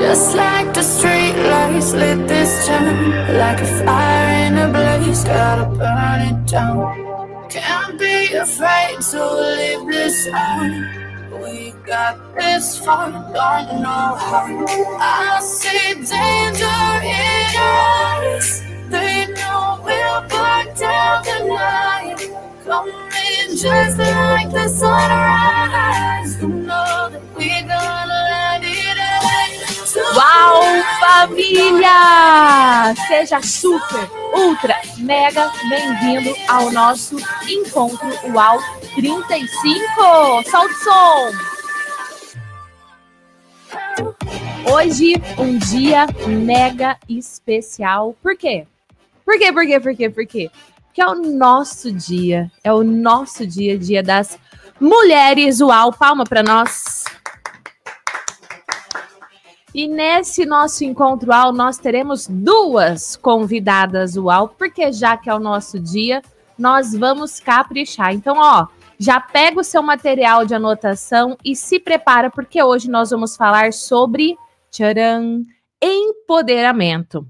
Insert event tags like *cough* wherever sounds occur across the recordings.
Just like the street lights lit this town Like a fire in a blaze, gotta burn it down. Can't be afraid to leave this out. We got this far, don't know how. I see danger in eyes. They know we'll burn down the night Coming just like the sunrise. You know that we're gonna Uau, família! Seja super, ultra, mega bem-vindo ao nosso encontro UAU 35. Solta o som! Hoje, um dia mega especial. Por quê? Por quê, por quê, por quê, por quê? Porque é o nosso dia, é o nosso dia, dia das mulheres UAU. Palma para nós. E nesse nosso encontro UAU, nós teremos duas convidadas UAU, porque já que é o nosso dia, nós vamos caprichar. Então, ó, já pega o seu material de anotação e se prepara, porque hoje nós vamos falar sobre tcharam, empoderamento.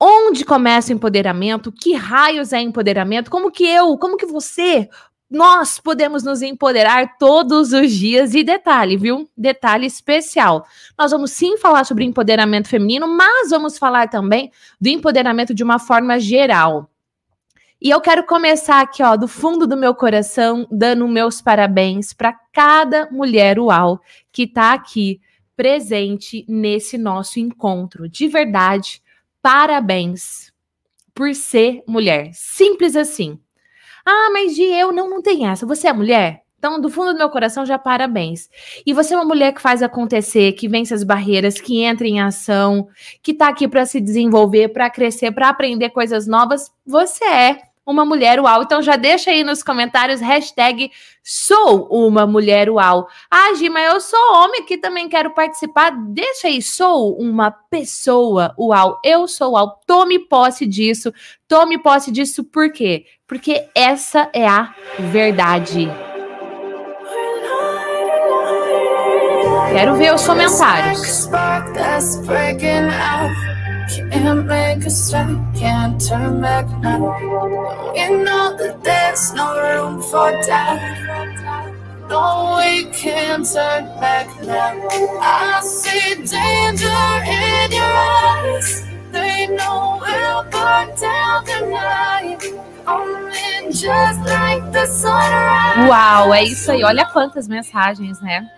Onde começa o empoderamento? Que raios é empoderamento? Como que eu, como que você nós podemos nos empoderar todos os dias. E detalhe, viu? Detalhe especial. Nós vamos sim falar sobre empoderamento feminino, mas vamos falar também do empoderamento de uma forma geral. E eu quero começar aqui, ó, do fundo do meu coração, dando meus parabéns para cada mulher uau que está aqui presente nesse nosso encontro. De verdade, parabéns por ser mulher. Simples assim. Ah, mas de eu não, não tem essa. Você é mulher? Então, do fundo do meu coração, já parabéns. E você é uma mulher que faz acontecer, que vence as barreiras, que entra em ação, que tá aqui para se desenvolver, para crescer, para aprender coisas novas. Você é uma mulher uau. Então já deixa aí nos comentários hashtag sou uma mulher uau. Ah, Gima, eu sou homem que também quero participar. Deixa aí, sou uma pessoa uau. Eu sou uau. Tome posse disso. Tome posse disso por quê? Porque essa é a verdade. Quero ver os comentários. No we can't turn back now. I see danger in your eyes. They know we'll burn down the Uau, é isso aí. Olha quantas mensagens, né?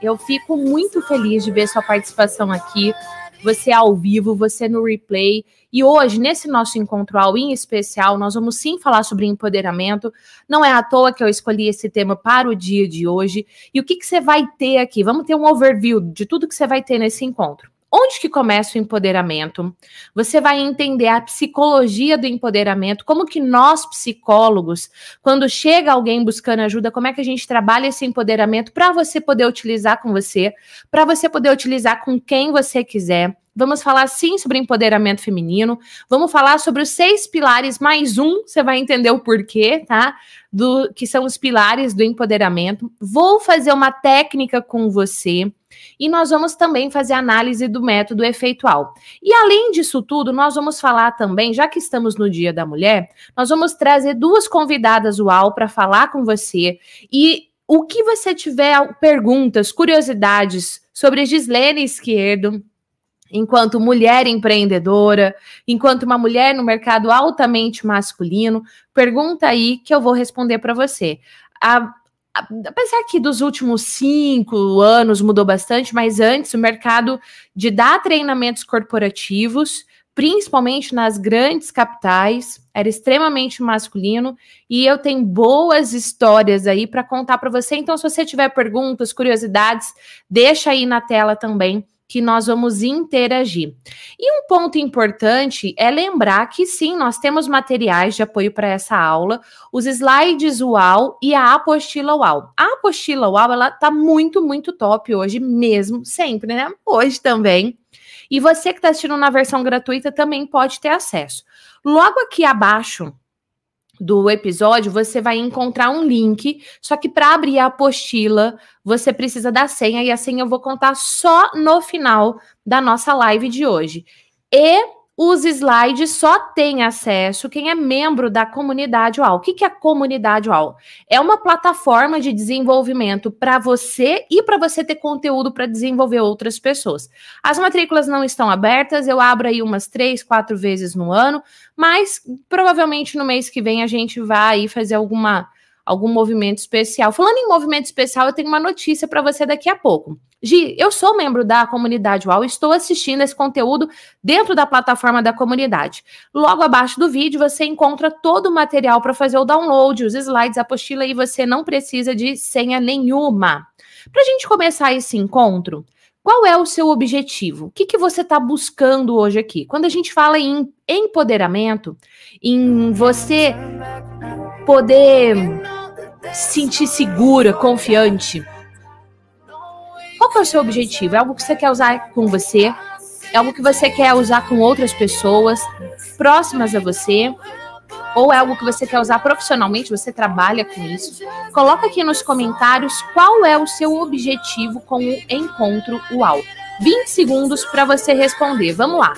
Eu fico muito feliz de ver sua participação aqui você ao vivo, você no replay. E hoje, nesse nosso encontro ao em especial, nós vamos sim falar sobre empoderamento. Não é à toa que eu escolhi esse tema para o dia de hoje. E o que, que você vai ter aqui? Vamos ter um overview de tudo que você vai ter nesse encontro. Onde que começa o empoderamento? Você vai entender a psicologia do empoderamento, como que nós psicólogos, quando chega alguém buscando ajuda, como é que a gente trabalha esse empoderamento para você poder utilizar com você, para você poder utilizar com quem você quiser. Vamos falar sim sobre empoderamento feminino. Vamos falar sobre os seis pilares mais um. Você vai entender o porquê, tá? Do que são os pilares do empoderamento. Vou fazer uma técnica com você e nós vamos também fazer análise do método efeitual. E além disso tudo, nós vamos falar também, já que estamos no Dia da Mulher, nós vamos trazer duas convidadas UAU para falar com você e o que você tiver perguntas, curiosidades sobre Gislene Esquerdo, enquanto mulher empreendedora, enquanto uma mulher no mercado altamente masculino, pergunta aí que eu vou responder para você. A, apesar que dos últimos cinco anos mudou bastante, mas antes o mercado de dar treinamentos corporativos, principalmente nas grandes capitais, era extremamente masculino e eu tenho boas histórias aí para contar para você. Então, se você tiver perguntas, curiosidades, deixa aí na tela também que nós vamos interagir. E um ponto importante é lembrar que sim, nós temos materiais de apoio para essa aula, os slides UAU e a apostila UAU. A apostila UAU, ela tá muito, muito top hoje mesmo, sempre, né? Hoje também. E você que está assistindo na versão gratuita também pode ter acesso. Logo aqui abaixo, do episódio, você vai encontrar um link. Só que para abrir a apostila, você precisa da senha e a senha eu vou contar só no final da nossa live de hoje. E os slides só tem acesso quem é membro da comunidade UAU. O que, é a comunidade UAU? É uma plataforma de desenvolvimento para você e para você ter conteúdo para desenvolver outras pessoas. As matrículas não estão abertas, eu abro aí umas três, quatro vezes no ano, mas provavelmente no mês que vem a gente vai fazer alguma algum movimento especial. Falando em movimento especial, eu tenho uma notícia para você daqui a pouco. Gi, eu sou membro da comunidade UAU, estou assistindo esse conteúdo dentro da plataforma da comunidade. Logo abaixo do vídeo você encontra todo o material para fazer o download, os slides, a apostila e você não precisa de senha nenhuma. Para a gente começar esse encontro, qual é o seu objetivo? O que, que você está buscando hoje aqui? Quando a gente fala em empoderamento, em você poder se sentir segura, confiante. É o seu objetivo? É algo que você quer usar com você? É algo que você quer usar com outras pessoas próximas a você? Ou é algo que você quer usar profissionalmente? Você trabalha com isso? Coloca aqui nos comentários qual é o seu objetivo com o encontro UAU. 20 segundos para você responder. Vamos lá.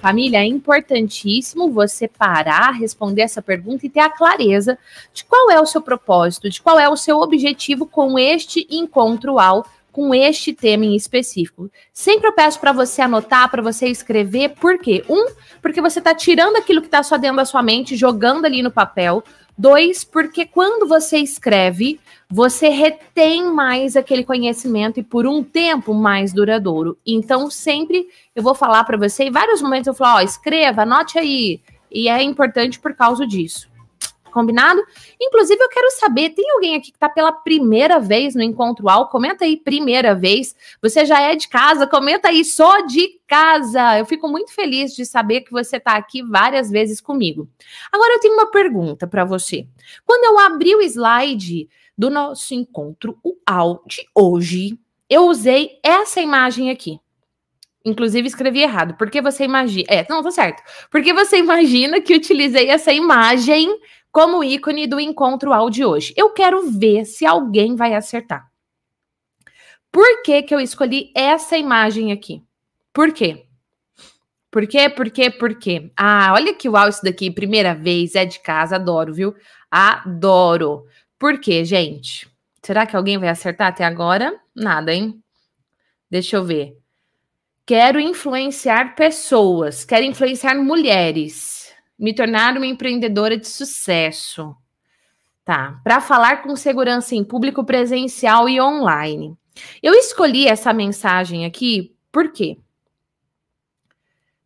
Família, é importantíssimo você parar, responder essa pergunta e ter a clareza de qual é o seu propósito, de qual é o seu objetivo com este encontro ao com este tema em específico. Sempre eu peço para você anotar, para você escrever, por quê? Um, porque você está tirando aquilo que está só dentro da sua mente, jogando ali no papel. Dois, porque quando você escreve, você retém mais aquele conhecimento e por um tempo mais duradouro. Então, sempre eu vou falar para você, em vários momentos eu falo, ó, escreva, anote aí. E é importante por causa disso. Combinado? Inclusive, eu quero saber: tem alguém aqui que está pela primeira vez no Encontro Al? Comenta aí, primeira vez. Você já é de casa? Comenta aí, só de casa. Eu fico muito feliz de saber que você está aqui várias vezes comigo. Agora, eu tenho uma pergunta para você. Quando eu abri o slide do nosso Encontro Al de hoje, eu usei essa imagem aqui. Inclusive, escrevi errado. Porque você imagina. É, não, tá certo. Porque você imagina que utilizei essa imagem como ícone do encontro áudio hoje. Eu quero ver se alguém vai acertar. Por que, que eu escolhi essa imagem aqui? Por quê? Por quê? Por quê? Por quê? Ah, olha que uau isso daqui, primeira vez, é de casa, adoro, viu? Adoro. Por quê, gente? Será que alguém vai acertar até agora? Nada, hein? Deixa eu ver. Quero influenciar pessoas, quero influenciar mulheres me tornar uma empreendedora de sucesso. Tá, para falar com segurança em público presencial e online. Eu escolhi essa mensagem aqui por quê?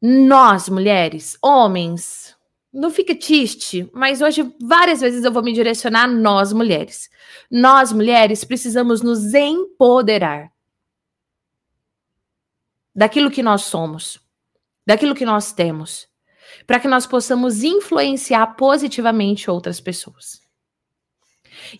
Nós, mulheres, homens, não fica triste, mas hoje várias vezes eu vou me direcionar a nós, mulheres. Nós, mulheres, precisamos nos empoderar daquilo que nós somos, daquilo que nós temos para que nós possamos influenciar positivamente outras pessoas.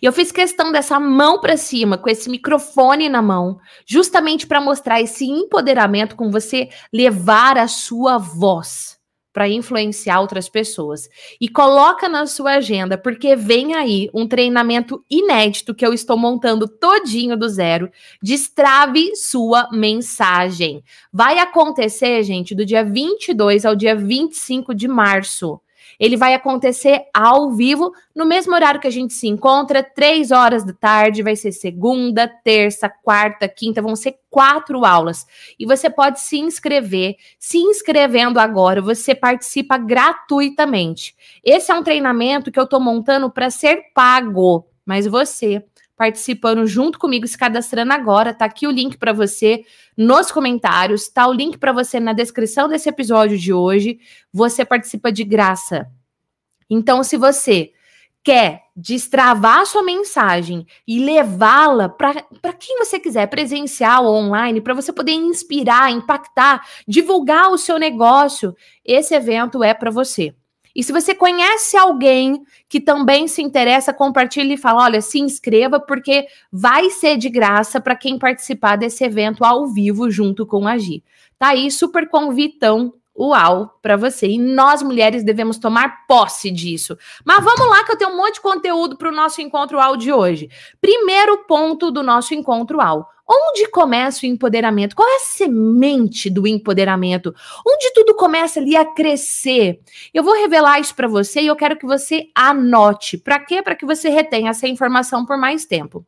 E eu fiz questão dessa mão para cima, com esse microfone na mão, justamente para mostrar esse empoderamento com você levar a sua voz para influenciar outras pessoas. E coloca na sua agenda, porque vem aí um treinamento inédito que eu estou montando todinho do zero. Destrave sua mensagem. Vai acontecer, gente, do dia 22 ao dia 25 de março. Ele vai acontecer ao vivo, no mesmo horário que a gente se encontra, três horas da tarde. Vai ser segunda, terça, quarta, quinta, vão ser quatro aulas. E você pode se inscrever. Se inscrevendo agora, você participa gratuitamente. Esse é um treinamento que eu estou montando para ser pago, mas você participando junto comigo, se cadastrando agora. Tá aqui o link para você nos comentários, tá o link para você na descrição desse episódio de hoje. Você participa de graça. Então, se você quer destravar sua mensagem e levá-la para quem você quiser, presencial ou online, para você poder inspirar, impactar, divulgar o seu negócio, esse evento é para você. E se você conhece alguém que também se interessa, compartilhe e fala: olha, se inscreva, porque vai ser de graça para quem participar desse evento ao vivo junto com a Gi. Tá aí, super convitão uau para você. E nós mulheres devemos tomar posse disso. Mas vamos lá que eu tenho um monte de conteúdo para o nosso encontro UAU de hoje. Primeiro ponto do nosso encontro UAU. Onde começa o empoderamento? Qual é a semente do empoderamento? Onde tudo começa ali a crescer? Eu vou revelar isso para você e eu quero que você anote. Para quê? Para que você retenha essa informação por mais tempo.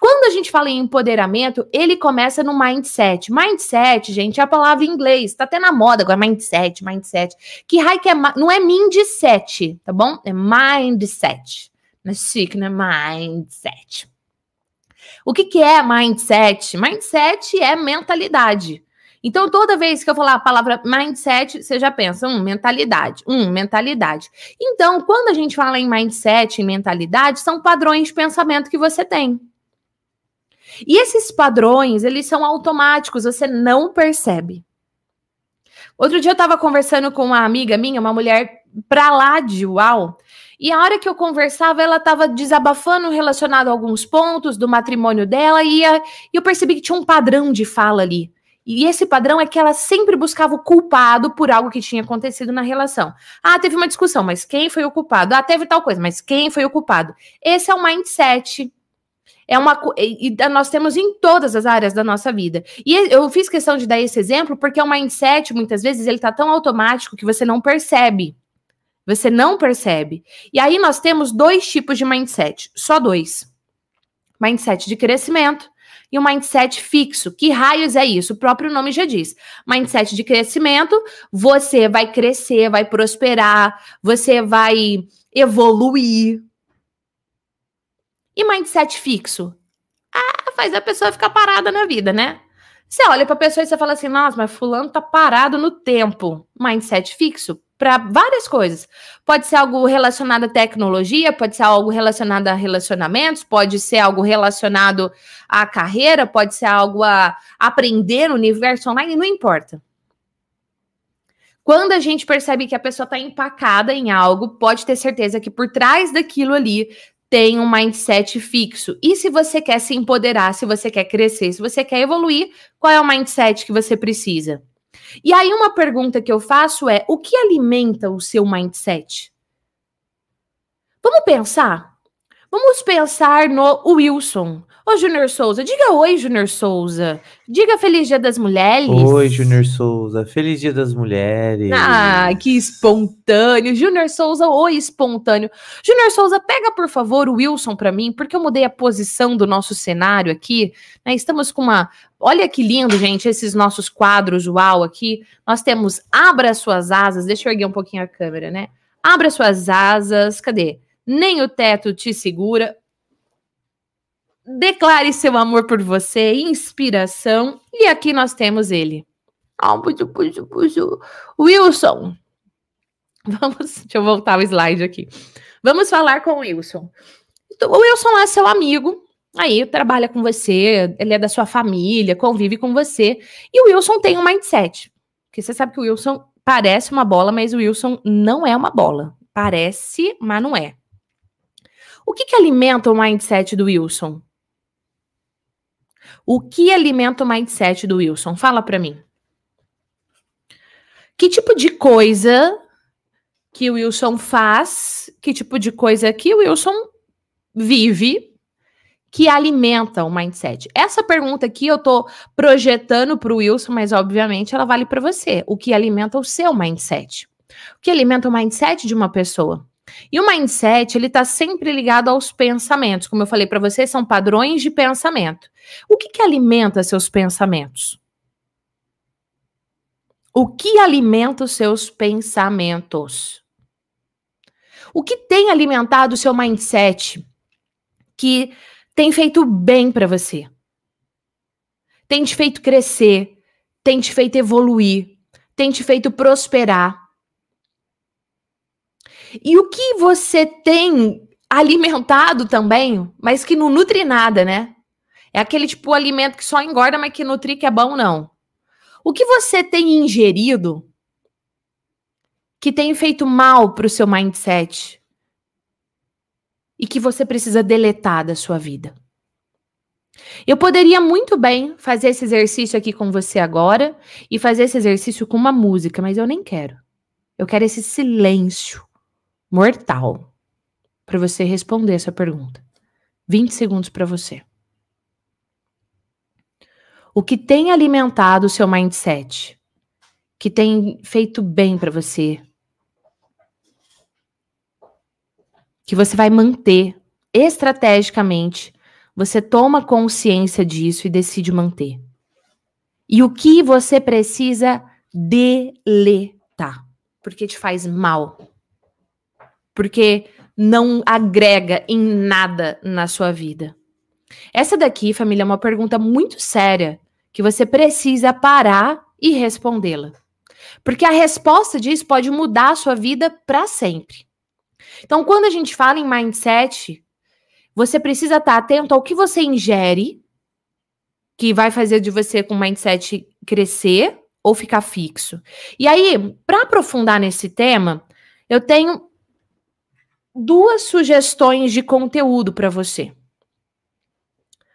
Quando a gente fala em empoderamento, ele começa no mindset. Mindset, gente, é a palavra em inglês. Tá até na moda agora, mindset, mindset. Que que é, não é mindset, tá bom? É mindset. Não é chique, né? Mindset. O que, que é mindset? Mindset é mentalidade. Então, toda vez que eu falar a palavra mindset, você já pensa, um, mentalidade, um, mentalidade. Então, quando a gente fala em mindset e mentalidade, são padrões de pensamento que você tem. E esses padrões, eles são automáticos, você não percebe. Outro dia eu estava conversando com uma amiga minha, uma mulher pra lá de uau, e a hora que eu conversava, ela estava desabafando relacionado a alguns pontos do matrimônio dela, e, a, e eu percebi que tinha um padrão de fala ali. E esse padrão é que ela sempre buscava o culpado por algo que tinha acontecido na relação. Ah, teve uma discussão, mas quem foi o culpado? Ah, teve tal coisa, mas quem foi o culpado? Esse é o mindset é uma e nós temos em todas as áreas da nossa vida. E eu fiz questão de dar esse exemplo porque o mindset muitas vezes ele tá tão automático que você não percebe. Você não percebe. E aí nós temos dois tipos de mindset, só dois. Mindset de crescimento e o mindset fixo. Que raios é isso? O próprio nome já diz. Mindset de crescimento, você vai crescer, vai prosperar, você vai evoluir, e mindset fixo? Ah, faz a pessoa ficar parada na vida, né? Você olha para a pessoa e você fala assim: nossa, mas Fulano tá parado no tempo. Mindset fixo para várias coisas. Pode ser algo relacionado à tecnologia, pode ser algo relacionado a relacionamentos, pode ser algo relacionado à carreira, pode ser algo a aprender no universo online, não importa. Quando a gente percebe que a pessoa está empacada em algo, pode ter certeza que por trás daquilo ali tem um mindset fixo. E se você quer se empoderar, se você quer crescer, se você quer evoluir, qual é o mindset que você precisa? E aí uma pergunta que eu faço é: o que alimenta o seu mindset? Vamos pensar? Vamos pensar no Wilson. Ô, Júnior Souza, diga oi, Júnior Souza. Diga Feliz Dia das Mulheres. Oi, Júnior Souza. Feliz Dia das Mulheres. Ah, que espontâneo. Júnior Souza, oi, espontâneo. Júnior Souza, pega, por favor, o Wilson para mim, porque eu mudei a posição do nosso cenário aqui. Né? Estamos com uma. Olha que lindo, gente, esses nossos quadros, uau, aqui. Nós temos Abra Suas Asas. Deixa eu erguer um pouquinho a câmera, né? Abra suas asas. Cadê? Nem o teto te segura. Declare seu amor por você, inspiração. E aqui nós temos ele. Wilson. Vamos, *laughs* deixa eu voltar o slide aqui. Vamos falar com o Wilson. Então, o Wilson é seu amigo, aí trabalha com você, ele é da sua família, convive com você. E o Wilson tem um mindset. Porque você sabe que o Wilson parece uma bola, mas o Wilson não é uma bola. Parece, mas não é. O que, que alimenta o mindset do Wilson? O que alimenta o mindset do Wilson? Fala para mim. Que tipo de coisa que o Wilson faz? Que tipo de coisa que o Wilson vive que alimenta o mindset? Essa pergunta aqui eu tô projetando para o Wilson, mas obviamente ela vale para você. O que alimenta o seu mindset? O que alimenta o mindset de uma pessoa? E o mindset, ele está sempre ligado aos pensamentos. Como eu falei para você, são padrões de pensamento. O que, que alimenta seus pensamentos? O que alimenta os seus pensamentos? O que tem alimentado o seu mindset que tem feito bem para você? Tem te feito crescer, tem te feito evoluir, tem te feito prosperar. E o que você tem alimentado também, mas que não nutre nada, né? É aquele tipo alimento que só engorda, mas que nutri que é bom, não. O que você tem ingerido que tem feito mal para o seu mindset e que você precisa deletar da sua vida. Eu poderia muito bem fazer esse exercício aqui com você agora e fazer esse exercício com uma música, mas eu nem quero. Eu quero esse silêncio mortal para você responder essa pergunta. 20 segundos para você. O que tem alimentado o seu mindset? Que tem feito bem para você? Que você vai manter estrategicamente você toma consciência disso e decide manter. E o que você precisa deletar? Porque te faz mal. Porque não agrega em nada na sua vida. Essa daqui, família, é uma pergunta muito séria que você precisa parar e respondê-la. Porque a resposta disso pode mudar a sua vida para sempre. Então, quando a gente fala em mindset, você precisa estar atento ao que você ingere, que vai fazer de você com o mindset crescer ou ficar fixo. E aí, para aprofundar nesse tema, eu tenho duas sugestões de conteúdo para você.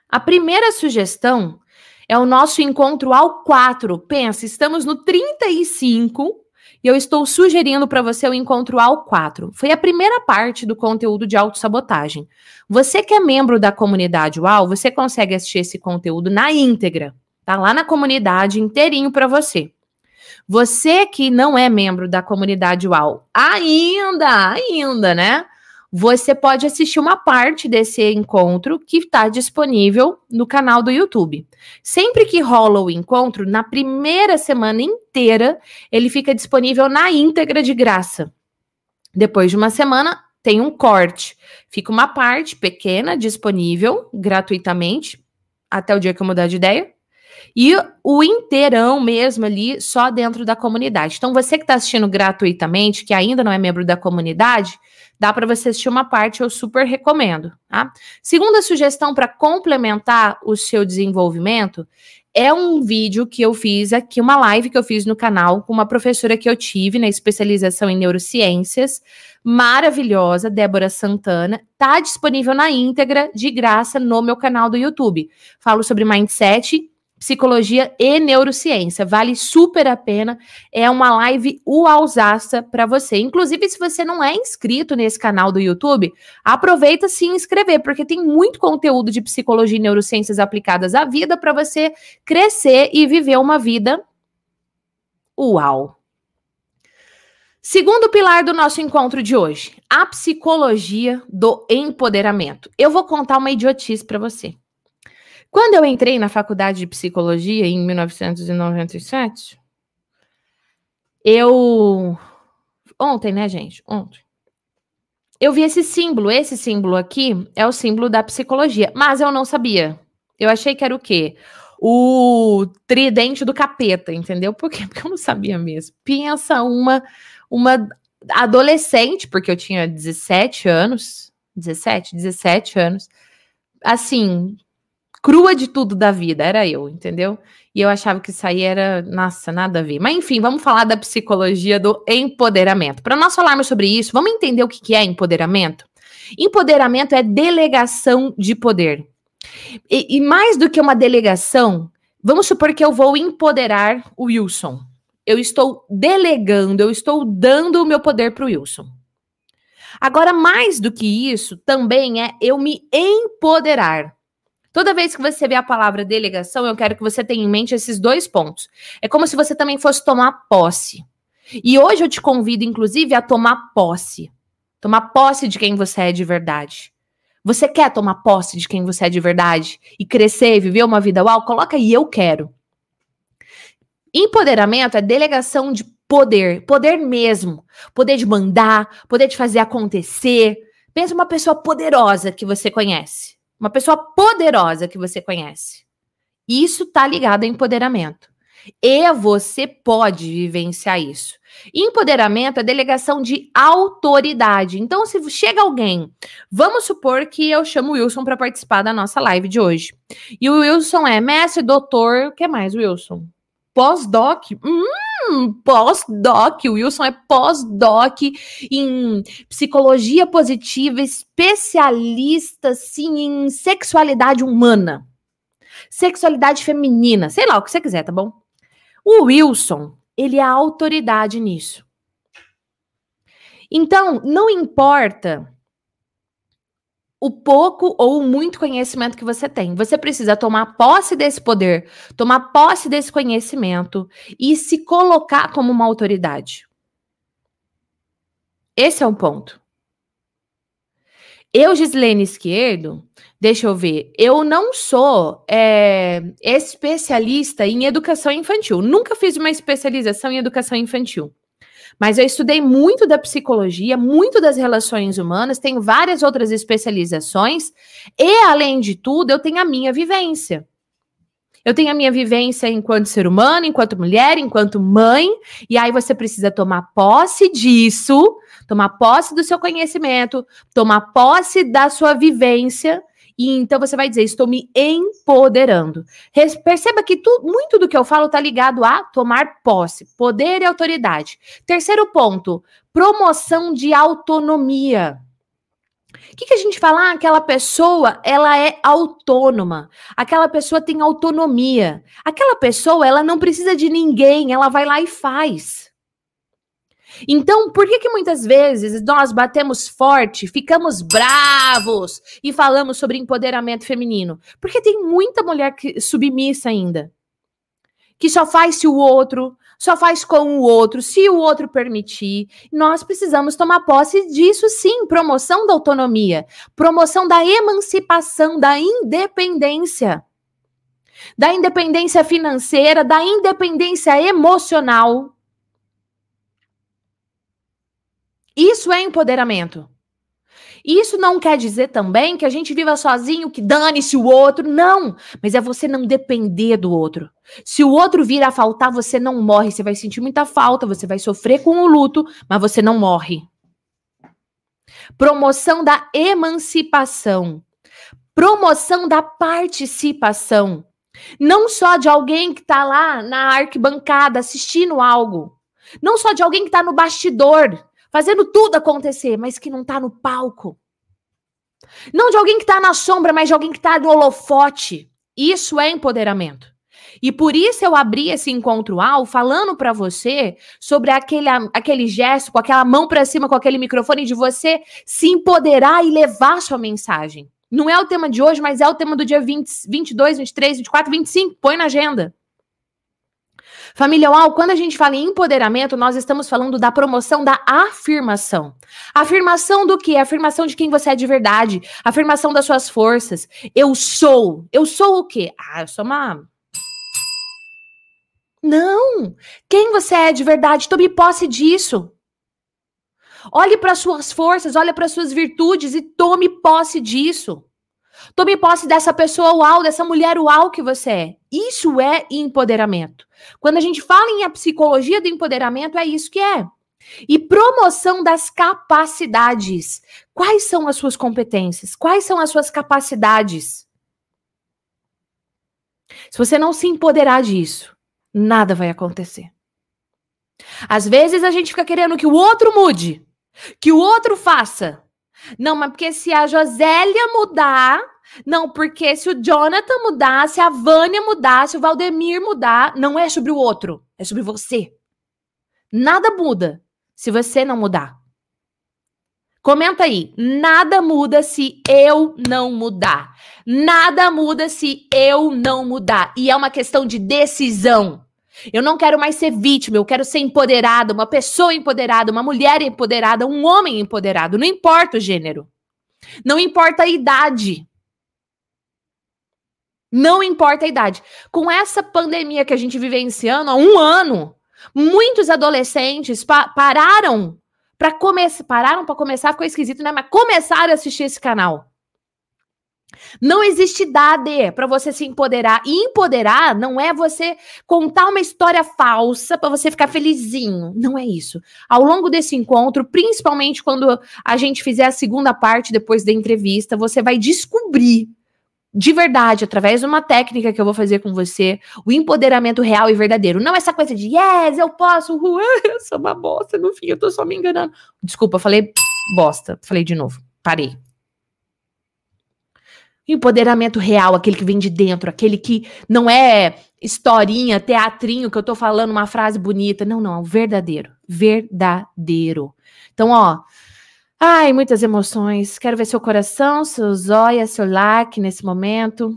A primeira sugestão é o nosso encontro ao 4. Pensa, estamos no 35 e eu estou sugerindo para você o encontro ao 4. Foi a primeira parte do conteúdo de autossabotagem. Você que é membro da comunidade UAU, você consegue assistir esse conteúdo na íntegra. Tá lá na comunidade inteirinho para você. Você que não é membro da comunidade UAU, ainda, ainda, né? você pode assistir uma parte desse encontro que está disponível no canal do YouTube. Sempre que rola o encontro, na primeira semana inteira, ele fica disponível na íntegra de graça. Depois de uma semana, tem um corte. Fica uma parte pequena disponível gratuitamente até o dia que eu mudar de ideia. E o inteirão mesmo ali, só dentro da comunidade. Então, você que está assistindo gratuitamente, que ainda não é membro da comunidade, Dá para você assistir uma parte, eu super recomendo, tá? Segunda sugestão para complementar o seu desenvolvimento é um vídeo que eu fiz aqui, uma live que eu fiz no canal com uma professora que eu tive na especialização em neurociências, maravilhosa, Débora Santana, tá disponível na íntegra de graça no meu canal do YouTube. Falo sobre mindset psicologia e neurociência. Vale super a pena. É uma live uausaça para você. Inclusive, se você não é inscrito nesse canal do YouTube, aproveita se inscrever, porque tem muito conteúdo de psicologia e neurociências aplicadas à vida para você crescer e viver uma vida uau. Segundo pilar do nosso encontro de hoje, a psicologia do empoderamento. Eu vou contar uma idiotice para você. Quando eu entrei na faculdade de psicologia em 1997, eu. Ontem, né, gente? Ontem. Eu vi esse símbolo. Esse símbolo aqui é o símbolo da psicologia, mas eu não sabia. Eu achei que era o quê? O tridente do capeta, entendeu? Por quê? *laughs* Porque eu não sabia mesmo. Pensa uma, uma adolescente, porque eu tinha 17 anos. 17? 17 anos. Assim, crua de tudo da vida, era eu, entendeu? E eu achava que isso aí era, nossa, nada a ver. Mas enfim, vamos falar da psicologia do empoderamento. Para nós falarmos sobre isso, vamos entender o que é empoderamento? Empoderamento é delegação de poder. E, e mais do que uma delegação, vamos supor que eu vou empoderar o Wilson. Eu estou delegando, eu estou dando o meu poder para o Wilson. Agora, mais do que isso, também é eu me empoderar. Toda vez que você vê a palavra delegação, eu quero que você tenha em mente esses dois pontos. É como se você também fosse tomar posse. E hoje eu te convido, inclusive, a tomar posse. Tomar posse de quem você é de verdade. Você quer tomar posse de quem você é de verdade e crescer, viver uma vida uau? Coloca aí, eu quero. Empoderamento é delegação de poder, poder mesmo. Poder de mandar, poder de fazer acontecer. Pensa uma pessoa poderosa que você conhece. Uma pessoa poderosa que você conhece. Isso tá ligado a empoderamento. E você pode vivenciar isso. Empoderamento é delegação de autoridade. Então, se chega alguém, vamos supor que eu chamo o Wilson para participar da nossa live de hoje. E o Wilson é mestre, doutor, o que mais, Wilson? Pós-doc? Hum, pós-doc. O Wilson é pós-doc em psicologia positiva, especialista, sim, em sexualidade humana. Sexualidade feminina, sei lá o que você quiser, tá bom? O Wilson, ele é a autoridade nisso. Então, não importa o pouco ou o muito conhecimento que você tem. Você precisa tomar posse desse poder, tomar posse desse conhecimento e se colocar como uma autoridade. Esse é o ponto. Eu, Gislene Esquerdo, deixa eu ver, eu não sou é, especialista em educação infantil. Nunca fiz uma especialização em educação infantil. Mas eu estudei muito da psicologia, muito das relações humanas, tenho várias outras especializações, e além de tudo, eu tenho a minha vivência. Eu tenho a minha vivência enquanto ser humano, enquanto mulher, enquanto mãe, e aí você precisa tomar posse disso, tomar posse do seu conhecimento, tomar posse da sua vivência e então você vai dizer: estou me empoderando. Perceba que tu, muito do que eu falo está ligado a tomar posse, poder e autoridade. Terceiro ponto: promoção de autonomia. O que, que, a gente fala? Ah, aquela pessoa, ela é autônoma. Aquela pessoa tem autonomia. Aquela pessoa, ela não precisa de ninguém, ela vai lá e faz. Então, por que que muitas vezes nós batemos forte, ficamos bravos e falamos sobre empoderamento feminino? Porque tem muita mulher que, submissa ainda. Que só faz se o outro, só faz com o outro, se o outro permitir. Nós precisamos tomar posse disso sim, promoção da autonomia, promoção da emancipação, da independência. Da independência financeira, da independência emocional. Isso é empoderamento. Isso não quer dizer também que a gente viva sozinho, que dane-se o outro. Não. Mas é você não depender do outro. Se o outro vir a faltar, você não morre. Você vai sentir muita falta, você vai sofrer com o luto, mas você não morre. Promoção da emancipação. Promoção da participação. Não só de alguém que está lá na arquibancada assistindo algo. Não só de alguém que está no bastidor fazendo tudo acontecer, mas que não tá no palco. Não de alguém que tá na sombra, mas de alguém que tá no holofote. Isso é empoderamento. E por isso eu abri esse encontro ao falando para você sobre aquele, aquele gesto, com aquela mão para cima, com aquele microfone, de você se empoderar e levar sua mensagem. Não é o tema de hoje, mas é o tema do dia 20, 22, 23, 24, 25. Põe na agenda. Família UAU, quando a gente fala em empoderamento, nós estamos falando da promoção da afirmação. Afirmação do que? Afirmação de quem você é de verdade. Afirmação das suas forças. Eu sou. Eu sou o quê? Ah, eu sou uma. Não! Quem você é de verdade? Tome posse disso. Olhe para suas forças, olhe para suas virtudes e tome posse disso. Tome posse dessa pessoa uau, dessa mulher uau que você é. Isso é empoderamento. Quando a gente fala em a psicologia do empoderamento, é isso que é. E promoção das capacidades. Quais são as suas competências? Quais são as suas capacidades? Se você não se empoderar disso, nada vai acontecer. Às vezes a gente fica querendo que o outro mude, que o outro faça. Não, mas porque se a Josélia mudar, não, porque se o Jonathan mudar, se a Vânia mudar, se o Valdemir mudar, não é sobre o outro, é sobre você. Nada muda se você não mudar. Comenta aí. Nada muda se eu não mudar. Nada muda se eu não mudar. E é uma questão de decisão. Eu não quero mais ser vítima, eu quero ser empoderada, uma pessoa empoderada, uma mulher empoderada, um homem empoderado. Não importa o gênero. Não importa a idade. Não importa a idade. Com essa pandemia que a gente vivenciando há um ano, muitos adolescentes pa pararam para começar, pararam para começar, ficou esquisito, né? Mas começaram a assistir esse canal. Não existe idade para você se empoderar. E empoderar não é você contar uma história falsa para você ficar felizinho. Não é isso. Ao longo desse encontro, principalmente quando a gente fizer a segunda parte depois da entrevista, você vai descobrir de verdade, através de uma técnica que eu vou fazer com você, o empoderamento real e verdadeiro. Não essa coisa de yes, eu posso, uh, *laughs* eu sou uma bosta, no fim, eu tô só me enganando. Desculpa, falei bosta. Falei de novo. Parei. Empoderamento real, aquele que vem de dentro, aquele que não é historinha, teatrinho, que eu tô falando uma frase bonita. Não, não, é o verdadeiro. Verdadeiro. Então, ó. Ai, muitas emoções. Quero ver seu coração, seu zóia, seu like nesse momento.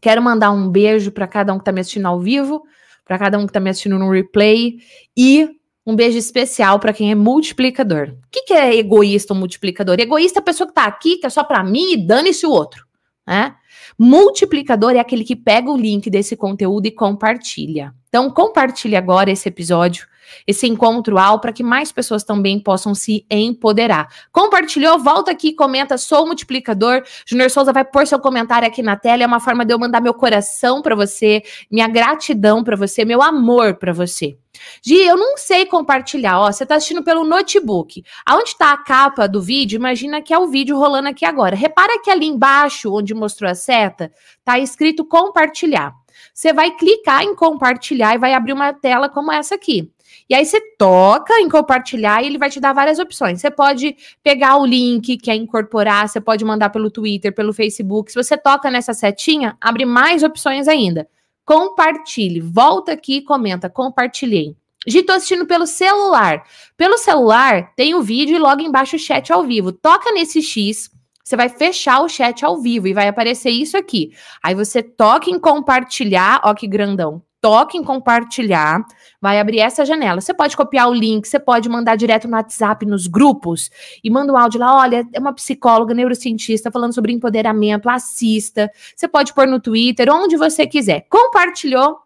Quero mandar um beijo para cada um que tá me assistindo ao vivo, para cada um que tá me assistindo no replay e um beijo especial para quem é multiplicador. O que, que é egoísta ou multiplicador? Egoísta é a pessoa que tá aqui, que é só para mim e dane-se o outro. Né? Multiplicador é aquele que pega o link desse conteúdo e compartilha. Então, compartilhe agora esse episódio esse encontro ao para que mais pessoas também possam se empoderar. Compartilhou? Volta aqui, comenta, sou multiplicador. Junior Souza vai pôr seu comentário aqui na tela, é uma forma de eu mandar meu coração para você, minha gratidão para você, meu amor para você. Gi, eu não sei compartilhar. Ó, você está assistindo pelo notebook. Aonde está a capa do vídeo? Imagina que é o vídeo rolando aqui agora. Repara que ali embaixo, onde mostrou a seta, tá escrito compartilhar. Você vai clicar em compartilhar e vai abrir uma tela como essa aqui. E aí você toca em compartilhar e ele vai te dar várias opções. Você pode pegar o link, que é incorporar, você pode mandar pelo Twitter, pelo Facebook. Se você toca nessa setinha, abre mais opções ainda. Compartilhe. Volta aqui e comenta. Compartilhei. Gi, tô assistindo pelo celular. Pelo celular, tem o vídeo e logo embaixo o chat ao vivo. Toca nesse X, você vai fechar o chat ao vivo e vai aparecer isso aqui. Aí você toca em compartilhar, ó que grandão toque em compartilhar, vai abrir essa janela. Você pode copiar o link, você pode mandar direto no WhatsApp, nos grupos, e manda um áudio lá, olha, é uma psicóloga, neurocientista, falando sobre empoderamento, assista. Você pode pôr no Twitter, onde você quiser. Compartilhou,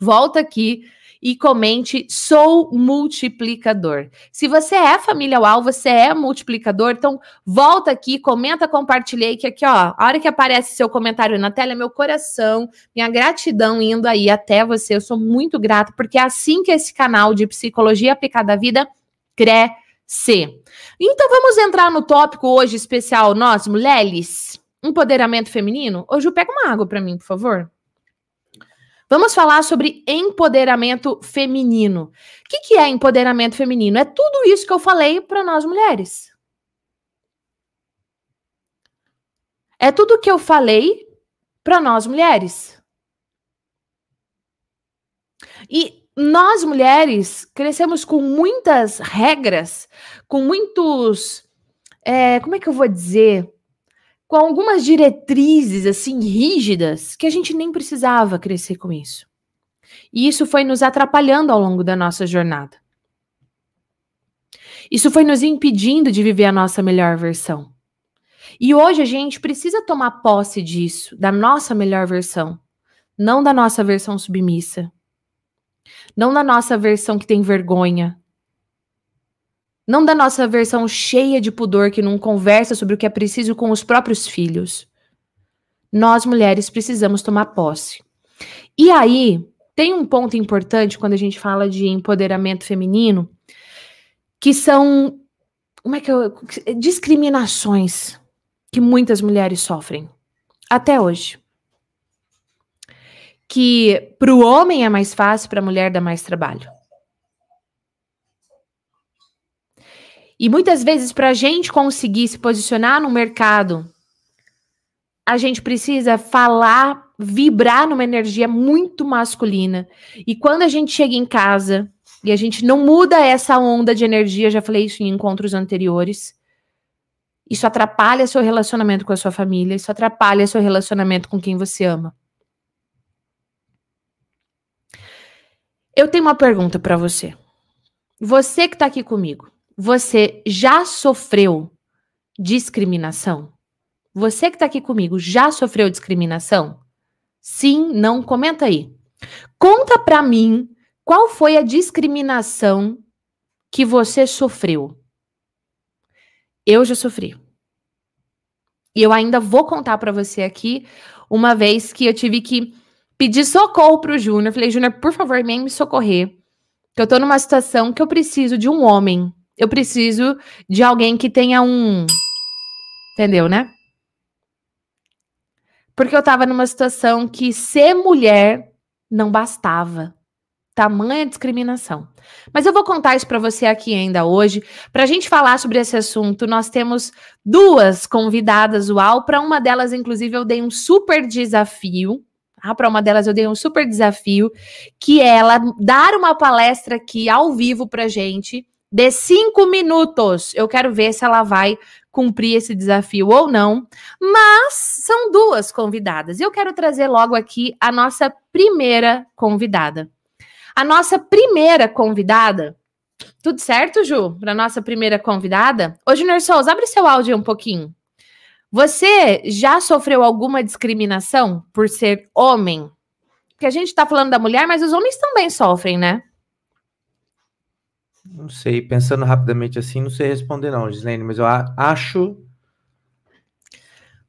volta aqui e comente: sou multiplicador. Se você é família UAU, você é multiplicador, então volta aqui, comenta, compartilhei, que aqui, ó, a hora que aparece seu comentário na tela, é meu coração, minha gratidão indo aí até você. Eu sou muito grata, porque é assim que esse canal de psicologia aplicada à vida cresce. Então vamos entrar no tópico hoje especial, nós, mulheres, empoderamento feminino. Hoje eu pego uma água para mim, por favor. Vamos falar sobre empoderamento feminino. O que, que é empoderamento feminino? É tudo isso que eu falei para nós mulheres. É tudo que eu falei para nós mulheres. E nós mulheres crescemos com muitas regras, com muitos. É, como é que eu vou dizer? Com algumas diretrizes assim rígidas que a gente nem precisava crescer com isso. E isso foi nos atrapalhando ao longo da nossa jornada. Isso foi nos impedindo de viver a nossa melhor versão. E hoje a gente precisa tomar posse disso, da nossa melhor versão, não da nossa versão submissa, não da nossa versão que tem vergonha, não da nossa versão cheia de pudor que não conversa sobre o que é preciso com os próprios filhos. Nós, mulheres, precisamos tomar posse. E aí, tem um ponto importante quando a gente fala de empoderamento feminino, que são como é que eu, discriminações que muitas mulheres sofrem até hoje. Que para o homem é mais fácil, para a mulher dá mais trabalho. E muitas vezes, para a gente conseguir se posicionar no mercado, a gente precisa falar, vibrar numa energia muito masculina. E quando a gente chega em casa e a gente não muda essa onda de energia, já falei isso em encontros anteriores, isso atrapalha seu relacionamento com a sua família, isso atrapalha seu relacionamento com quem você ama. Eu tenho uma pergunta para você. Você que está aqui comigo, você já sofreu discriminação? Você que está aqui comigo já sofreu discriminação? Sim, não? Comenta aí. Conta para mim qual foi a discriminação que você sofreu. Eu já sofri. E eu ainda vou contar para você aqui uma vez que eu tive que pedir socorro pro Júnior. Falei, Júnior, por favor, vem me socorrer. Que eu tô numa situação que eu preciso de um homem eu preciso de alguém que tenha um. Entendeu, né? porque eu estava numa situação que ser mulher não bastava. Tamanha discriminação. Mas eu vou contar isso para você aqui ainda hoje. Para a gente falar sobre esse assunto, nós temos duas convidadas UAU. Para uma delas, inclusive, eu dei um super desafio. Ah, para uma delas, eu dei um super desafio, que é ela dar uma palestra aqui ao vivo para gente de cinco minutos. Eu quero ver se ela vai cumprir esse desafio ou não. Mas são duas convidadas. Eu quero trazer logo aqui a nossa primeira convidada. A nossa primeira convidada. Tudo certo, Ju? Para nossa primeira convidada? Ô, Junior Souza, abre seu áudio um pouquinho. Você já sofreu alguma discriminação por ser homem? Porque a gente está falando da mulher, mas os homens também sofrem, né? Não sei, pensando rapidamente assim, não sei responder não, Gislaine, mas eu acho.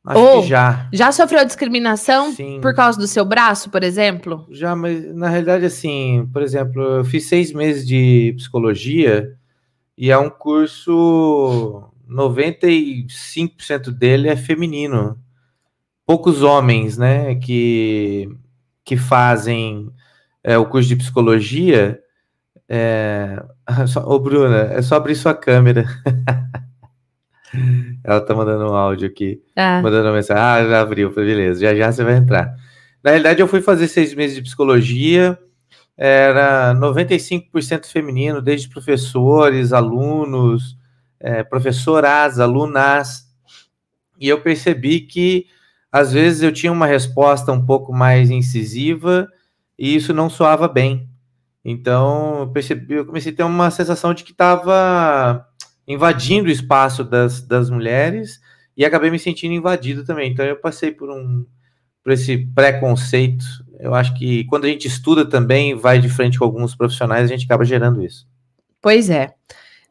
Acho Ou, que já. Já sofreu discriminação Sim. por causa do seu braço, por exemplo? Já, mas na realidade, assim, por exemplo, eu fiz seis meses de psicologia e é um curso. 95% dele é feminino. Poucos homens, né, que, que fazem é, o curso de psicologia é... *laughs* Ô, Bruna, é só abrir sua câmera. *laughs* Ela tá mandando um áudio aqui. Ah. Mandando uma mensagem. Ah, já abriu. Beleza, já já você vai entrar. Na realidade, eu fui fazer seis meses de psicologia. Era 95% feminino, desde professores, alunos, é, professoras, alunas. E eu percebi que, às vezes, eu tinha uma resposta um pouco mais incisiva e isso não soava bem. Então, eu percebi, eu comecei a ter uma sensação de que estava invadindo o espaço das, das mulheres e acabei me sentindo invadido também. Então, eu passei por um por esse preconceito. Eu acho que quando a gente estuda também, vai de frente com alguns profissionais, a gente acaba gerando isso. Pois é.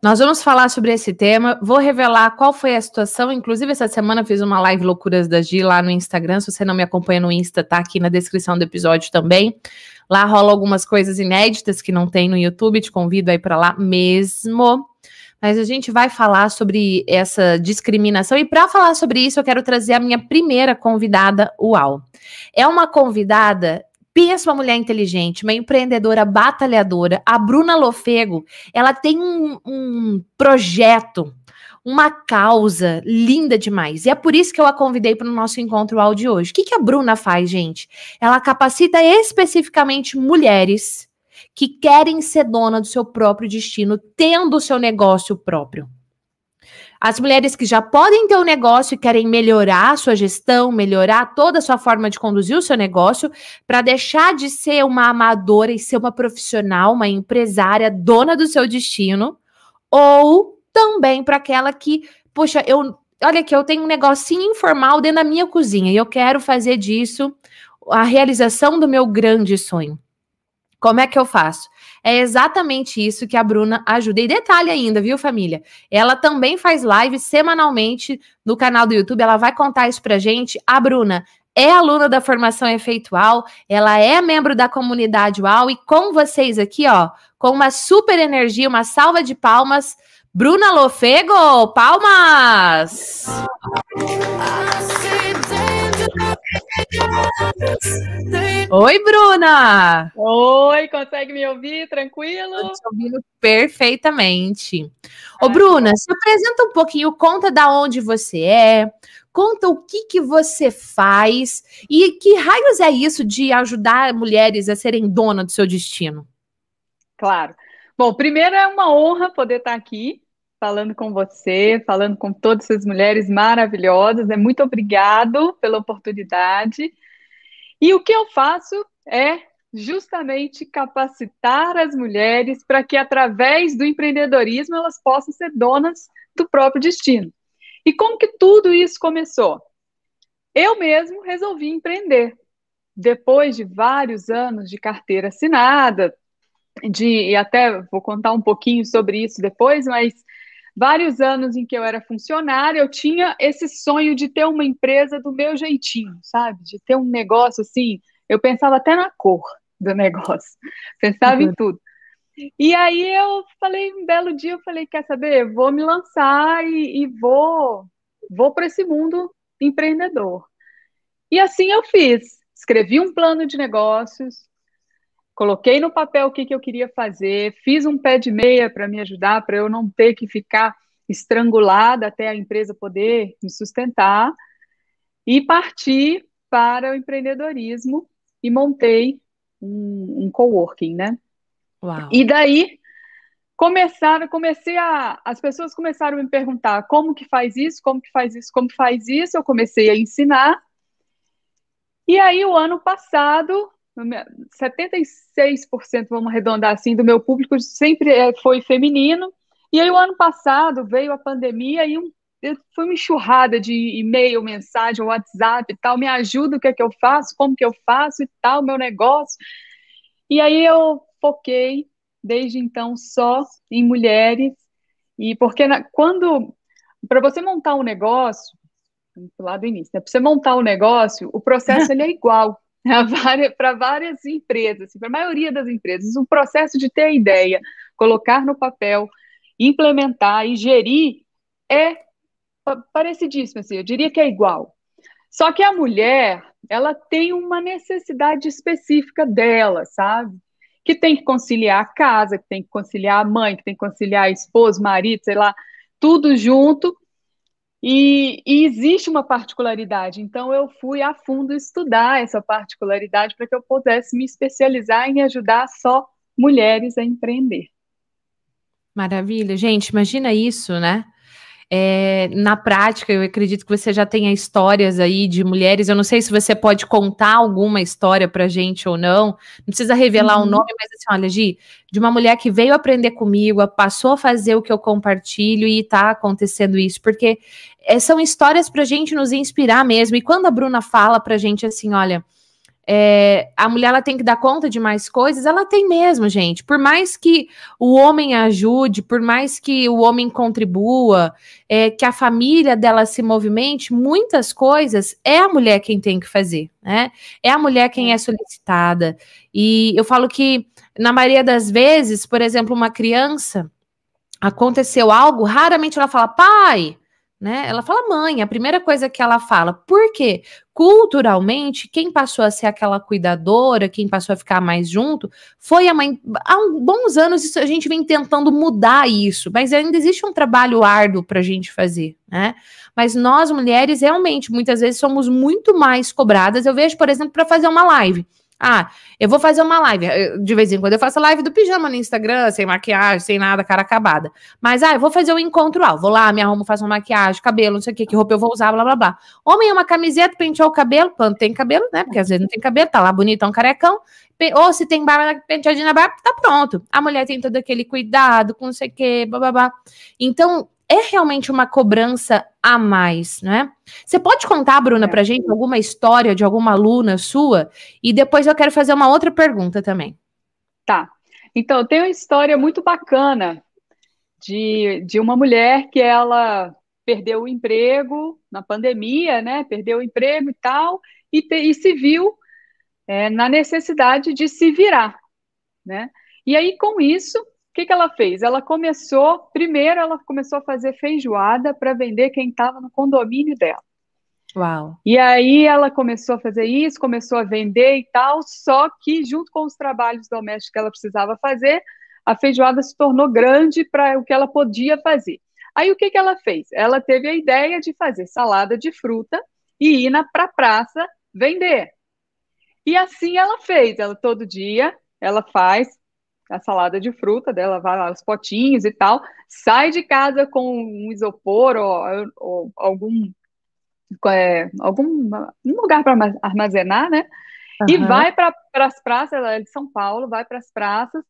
Nós vamos falar sobre esse tema. Vou revelar qual foi a situação. Inclusive, essa semana fiz uma live Loucuras da Gi lá no Instagram. Se você não me acompanha no Insta, tá aqui na descrição do episódio também. Lá rola algumas coisas inéditas que não tem no YouTube, te convido aí para lá mesmo. Mas a gente vai falar sobre essa discriminação e para falar sobre isso eu quero trazer a minha primeira convidada, uau. É uma convidada Pensa uma mulher inteligente, uma empreendedora batalhadora. A Bruna Lofego, ela tem um, um projeto uma causa linda demais. E é por isso que eu a convidei para o nosso encontro áudio hoje. O que, que a Bruna faz, gente? Ela capacita especificamente mulheres que querem ser dona do seu próprio destino, tendo o seu negócio próprio. As mulheres que já podem ter um negócio e querem melhorar a sua gestão, melhorar toda a sua forma de conduzir o seu negócio, para deixar de ser uma amadora e ser uma profissional, uma empresária, dona do seu destino, ou também para aquela que, poxa, eu, olha aqui, eu tenho um negocinho informal dentro da minha cozinha e eu quero fazer disso a realização do meu grande sonho. Como é que eu faço? É exatamente isso que a Bruna ajuda. E detalhe ainda, viu, família? Ela também faz live semanalmente no canal do YouTube. Ela vai contar isso pra gente. A Bruna é aluna da formação efeitual, ela é membro da comunidade UAU e com vocês aqui, ó, com uma super energia, uma salva de palmas Bruna Lofego, palmas! Oi, Bruna! Oi, consegue me ouvir tranquilo? Estou te ouvindo perfeitamente. Ô, Bruna, se apresenta um pouquinho, conta da onde você é, conta o que, que você faz e que raios é isso de ajudar mulheres a serem dona do seu destino? Claro. Bom, primeiro é uma honra poder estar aqui falando com você, falando com todas essas mulheres maravilhosas. É muito obrigado pela oportunidade. E o que eu faço é justamente capacitar as mulheres para que, através do empreendedorismo, elas possam ser donas do próprio destino. E como que tudo isso começou? Eu mesmo resolvi empreender. Depois de vários anos de carteira assinada, de, e até vou contar um pouquinho sobre isso depois, mas vários anos em que eu era funcionária, eu tinha esse sonho de ter uma empresa do meu jeitinho, sabe? De ter um negócio assim. Eu pensava até na cor do negócio, *laughs* pensava uhum. em tudo. E aí eu falei, um belo dia, eu falei, quer saber? Vou me lançar e, e vou, vou para esse mundo empreendedor. E assim eu fiz. Escrevi um plano de negócios, coloquei no papel o que, que eu queria fazer, fiz um pé de meia para me ajudar, para eu não ter que ficar estrangulada até a empresa poder me sustentar, e parti para o empreendedorismo e montei um, um coworking, né? Uau. E daí começaram, comecei a, as pessoas começaram a me perguntar como que faz isso, como que faz isso, como que faz isso, eu comecei a ensinar. E aí o ano passado, 76%, vamos arredondar assim, do meu público sempre é, foi feminino. E aí o ano passado veio a pandemia e um, foi uma enxurrada de e-mail, mensagem, WhatsApp e tal, me ajuda, o que é que eu faço, como que eu faço e tal, meu negócio. E aí eu foquei desde então só em mulheres, e porque na, quando, para você montar um negócio, lá do início, né? para você montar um negócio, o processo *laughs* ele é igual *laughs* para várias empresas, assim, para a maioria das empresas, o processo de ter a ideia, colocar no papel, implementar e gerir é parecidíssimo, assim, eu diria que é igual. Só que a mulher, ela tem uma necessidade específica dela, sabe? que tem que conciliar a casa, que tem que conciliar a mãe, que tem que conciliar a esposa, marido, sei lá, tudo junto. E, e, existe uma particularidade, então eu fui a fundo estudar essa particularidade para que eu pudesse me especializar em ajudar só mulheres a empreender. Maravilha, gente, imagina isso, né? É, na prática, eu acredito que você já tenha histórias aí de mulheres. Eu não sei se você pode contar alguma história para gente ou não. Não precisa revelar o uhum. um nome, mas assim, olha, Gi, de uma mulher que veio aprender comigo, passou a fazer o que eu compartilho e está acontecendo isso, porque é, são histórias para gente nos inspirar mesmo. E quando a Bruna fala para gente assim, olha é, a mulher ela tem que dar conta de mais coisas, ela tem mesmo, gente. Por mais que o homem ajude, por mais que o homem contribua, é, que a família dela se movimente, muitas coisas é a mulher quem tem que fazer, né? É a mulher quem é solicitada. E eu falo que, na maioria das vezes, por exemplo, uma criança aconteceu algo, raramente ela fala, pai né? Ela fala mãe, a primeira coisa que ela fala. Por quê? Culturalmente, quem passou a ser aquela cuidadora, quem passou a ficar mais junto, foi a mãe. Há bons anos isso, a gente vem tentando mudar isso, mas ainda existe um trabalho árduo para a gente fazer, né? Mas nós, mulheres, realmente, muitas vezes somos muito mais cobradas. Eu vejo, por exemplo, para fazer uma live. Ah, eu vou fazer uma live. De vez em quando eu faço live do pijama no Instagram, sem maquiagem, sem nada, cara acabada. Mas, ah, eu vou fazer um encontro lá. Vou lá, me arrumo, faço uma maquiagem, cabelo, não sei o que, que roupa eu vou usar, blá, blá, blá. Homem é uma camiseta, penteou o cabelo, quando tem cabelo, né? Porque às vezes não tem cabelo, tá lá bonitão, carecão. Ou se tem barba penteadinha na barba, tá pronto. A mulher tem todo aquele cuidado com não sei o que, blá, blá, blá. Então, é realmente uma cobrança a mais, né? Você pode contar, Bruna, é. para gente alguma história de alguma aluna sua? E depois eu quero fazer uma outra pergunta também. Tá. Então, tem uma história muito bacana de, de uma mulher que ela perdeu o emprego na pandemia, né? Perdeu o emprego e tal, e, te, e se viu é, na necessidade de se virar, né? E aí, com isso, que, que ela fez? Ela começou, primeiro, ela começou a fazer feijoada para vender quem estava no condomínio dela. Uau. E aí ela começou a fazer isso, começou a vender e tal, só que junto com os trabalhos domésticos que ela precisava fazer, a feijoada se tornou grande para o que ela podia fazer. Aí o que, que ela fez? Ela teve a ideia de fazer salada de fruta e ir para a praça vender. E assim ela fez, ela todo dia ela faz a salada de fruta dela, vai lá, os potinhos e tal, sai de casa com um isopor ou, ou algum, é, algum lugar para armazenar, né? Uhum. E vai para as praças, ela é de São Paulo, vai para as praças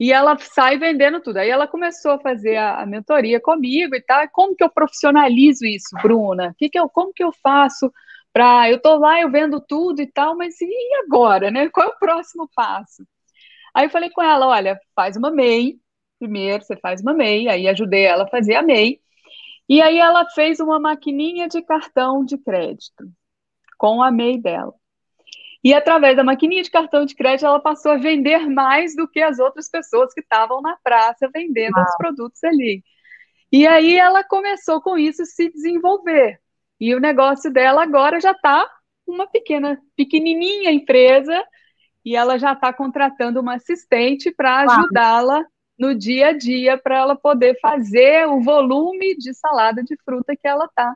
e ela sai vendendo tudo. Aí ela começou a fazer a, a mentoria comigo e tal. Como que eu profissionalizo isso, Bruna? Que que eu, como que eu faço para. Eu tô lá, eu vendo tudo e tal, mas e agora, né? Qual é o próximo passo? Aí eu falei com ela, olha, faz uma MEI, primeiro você faz uma MEI, aí ajudei ela a fazer a MEI, e aí ela fez uma maquininha de cartão de crédito com a MEI dela. E através da maquininha de cartão de crédito, ela passou a vender mais do que as outras pessoas que estavam na praça vendendo os produtos ali. E aí ela começou com isso se desenvolver. E o negócio dela agora já está uma pequena, pequenininha empresa e ela já está contratando uma assistente para ajudá-la no dia a dia para ela poder fazer o volume de salada de fruta que ela está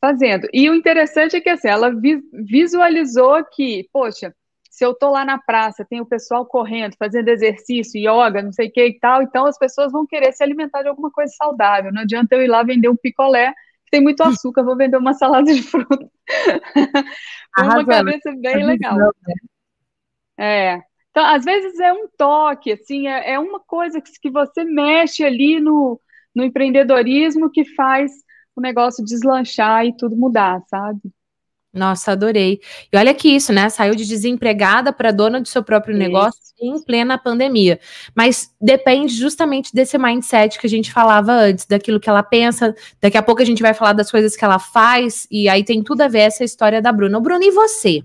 fazendo. E o interessante é que assim, ela visualizou que, poxa, se eu estou lá na praça, tem o pessoal correndo, fazendo exercício, yoga, não sei o que e tal, então as pessoas vão querer se alimentar de alguma coisa saudável. Não adianta eu ir lá vender um picolé, que tem muito *laughs* açúcar, vou vender uma salada de fruta. *laughs* uma cabeça bem legal. É. Então, às vezes é um toque, assim, é, é uma coisa que, que você mexe ali no, no empreendedorismo que faz o negócio deslanchar e tudo mudar, sabe? Nossa, adorei. E olha que isso, né? Saiu de desempregada para dona do seu próprio isso. negócio em plena pandemia. Mas depende justamente desse mindset que a gente falava antes, daquilo que ela pensa. Daqui a pouco a gente vai falar das coisas que ela faz, e aí tem tudo a ver essa história da Bruna. O Bruno, e você?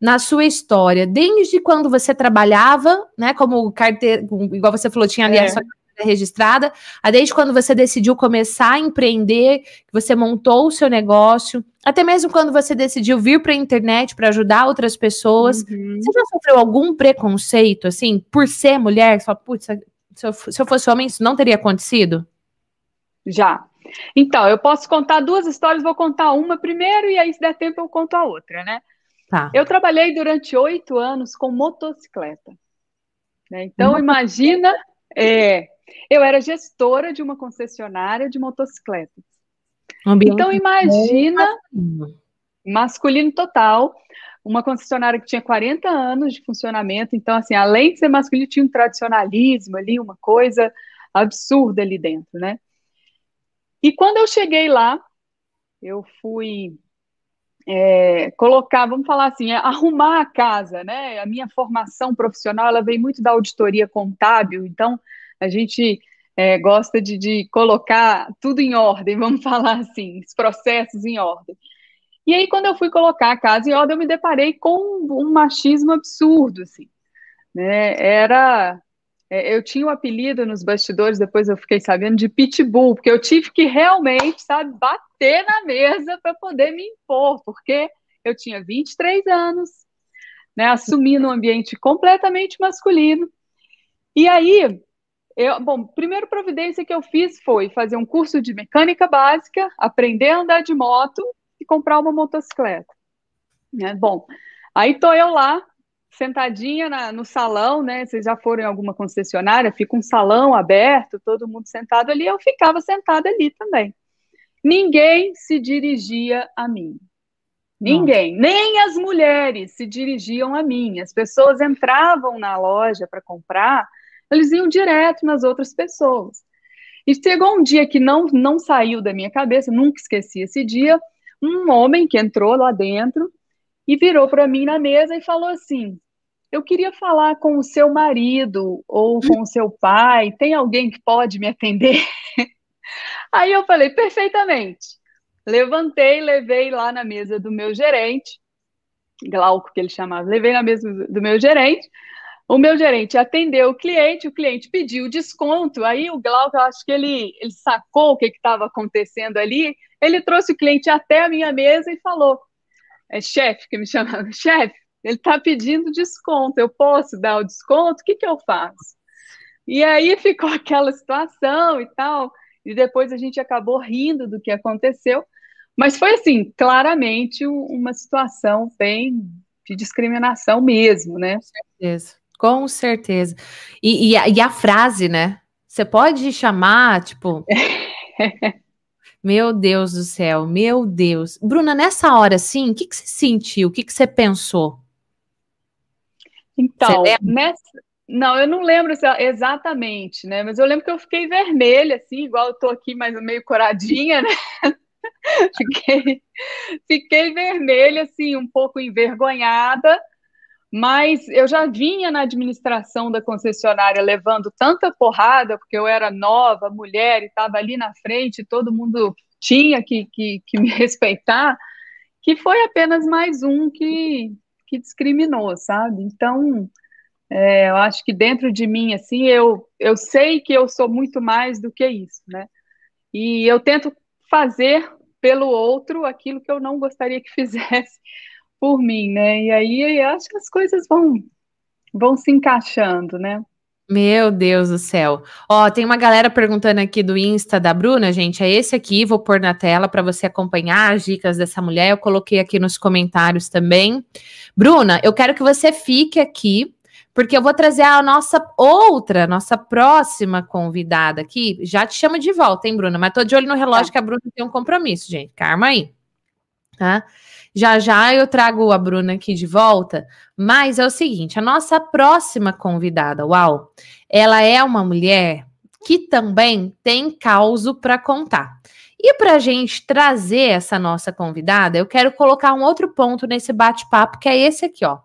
Na sua história, desde quando você trabalhava, né, como carteira, igual você falou, tinha ali é. a sua carteira registrada, desde quando você decidiu começar a empreender, que você montou o seu negócio, até mesmo quando você decidiu vir para a internet para ajudar outras pessoas, uhum. você já sofreu algum preconceito, assim, por ser mulher? Só, putz, se eu, se eu fosse homem, isso não teria acontecido? Já. Então, eu posso contar duas histórias, vou contar uma primeiro e aí, se der tempo, eu conto a outra, né? Tá. Eu trabalhei durante oito anos com motocicleta. Né? Então, imagina, é, eu era gestora de uma concessionária de motocicletas. então, imagina, masculino. masculino total, uma concessionária que tinha 40 anos de funcionamento. Então, assim, além de ser masculino, tinha um tradicionalismo ali, uma coisa absurda ali dentro, né? E quando eu cheguei lá, eu fui é, colocar, vamos falar assim, é, arrumar a casa, né? A minha formação profissional, ela vem muito da auditoria contábil, então a gente é, gosta de, de, colocar tudo em ordem, *laughs* vamos falar assim, os processos em ordem. E aí, quando eu fui colocar a casa em ordem, eu me deparei com um machismo absurdo, assim, né? Era é, eu tinha o um apelido nos bastidores, depois eu fiquei sabendo, de pitbull, porque eu tive que realmente, sabe, bater na mesa para poder me impor, porque eu tinha 23 anos, né, assumindo um ambiente completamente masculino. E aí, eu, bom, primeira providência que eu fiz foi fazer um curso de mecânica básica, aprender a andar de moto e comprar uma motocicleta. Né? Bom, aí tô eu lá, sentadinha na, no salão, né? Vocês já foram em alguma concessionária, fica um salão aberto, todo mundo sentado ali, eu ficava sentada ali também. Ninguém se dirigia a mim. Ninguém, nem as mulheres se dirigiam a mim. As pessoas entravam na loja para comprar, eles iam direto nas outras pessoas. E chegou um dia que não, não saiu da minha cabeça, nunca esqueci esse dia, um homem que entrou lá dentro e virou para mim na mesa e falou assim: Eu queria falar com o seu marido ou com o seu pai, tem alguém que pode me atender? *laughs* Aí eu falei: Perfeitamente. Levantei, levei lá na mesa do meu gerente, Glauco que ele chamava, levei na mesa do meu gerente. O meu gerente atendeu o cliente, o cliente pediu desconto. Aí o Glauco, eu acho que ele, ele sacou o que estava acontecendo ali. Ele trouxe o cliente até a minha mesa e falou: é chefe que me chamava, *laughs* chefe, ele está pedindo desconto, eu posso dar o desconto? O que, que eu faço? E aí *laughs* ficou aquela situação e tal, e depois a gente acabou rindo do que aconteceu, mas foi assim, claramente uma situação bem de discriminação mesmo, né? Com certeza, com certeza. E, e, a, e a frase, né? Você pode chamar, tipo. *laughs* Meu Deus do céu, meu Deus. Bruna, nessa hora, assim, o que, que você sentiu? O que, que você pensou? Então, nessa... não, eu não lembro exatamente, né? Mas eu lembro que eu fiquei vermelha, assim, igual eu tô aqui, mas meio coradinha, né? *laughs* fiquei, fiquei vermelha, assim, um pouco envergonhada, mas eu já vinha na administração da concessionária levando tanta porrada, porque eu era nova, mulher, e estava ali na frente, todo mundo tinha que, que, que, me *laughs* respeitar, que foi apenas mais um que, que discriminou, sabe? Então, é, eu acho que dentro de mim, assim, eu, eu sei que eu sou muito mais do que isso, né? E eu tento fazer pelo outro aquilo que eu não gostaria que *laughs* fizesse por mim, né? E aí acho que as coisas vão, vão se encaixando, né? Meu Deus do céu. Ó, tem uma galera perguntando aqui do Insta da Bruna, gente. É esse aqui, vou pôr na tela para você acompanhar as dicas dessa mulher. Eu coloquei aqui nos comentários também. Bruna, eu quero que você fique aqui, porque eu vou trazer a nossa outra, nossa próxima convidada aqui. Já te chamo de volta, hein, Bruna? Mas tô de olho no relógio tá. que a Bruna tem um compromisso, gente. Calma aí. Tá? Já já eu trago a Bruna aqui de volta, mas é o seguinte, a nossa próxima convidada, uau, ela é uma mulher que também tem causo para contar. E para a gente trazer essa nossa convidada, eu quero colocar um outro ponto nesse bate-papo, que é esse aqui, ó.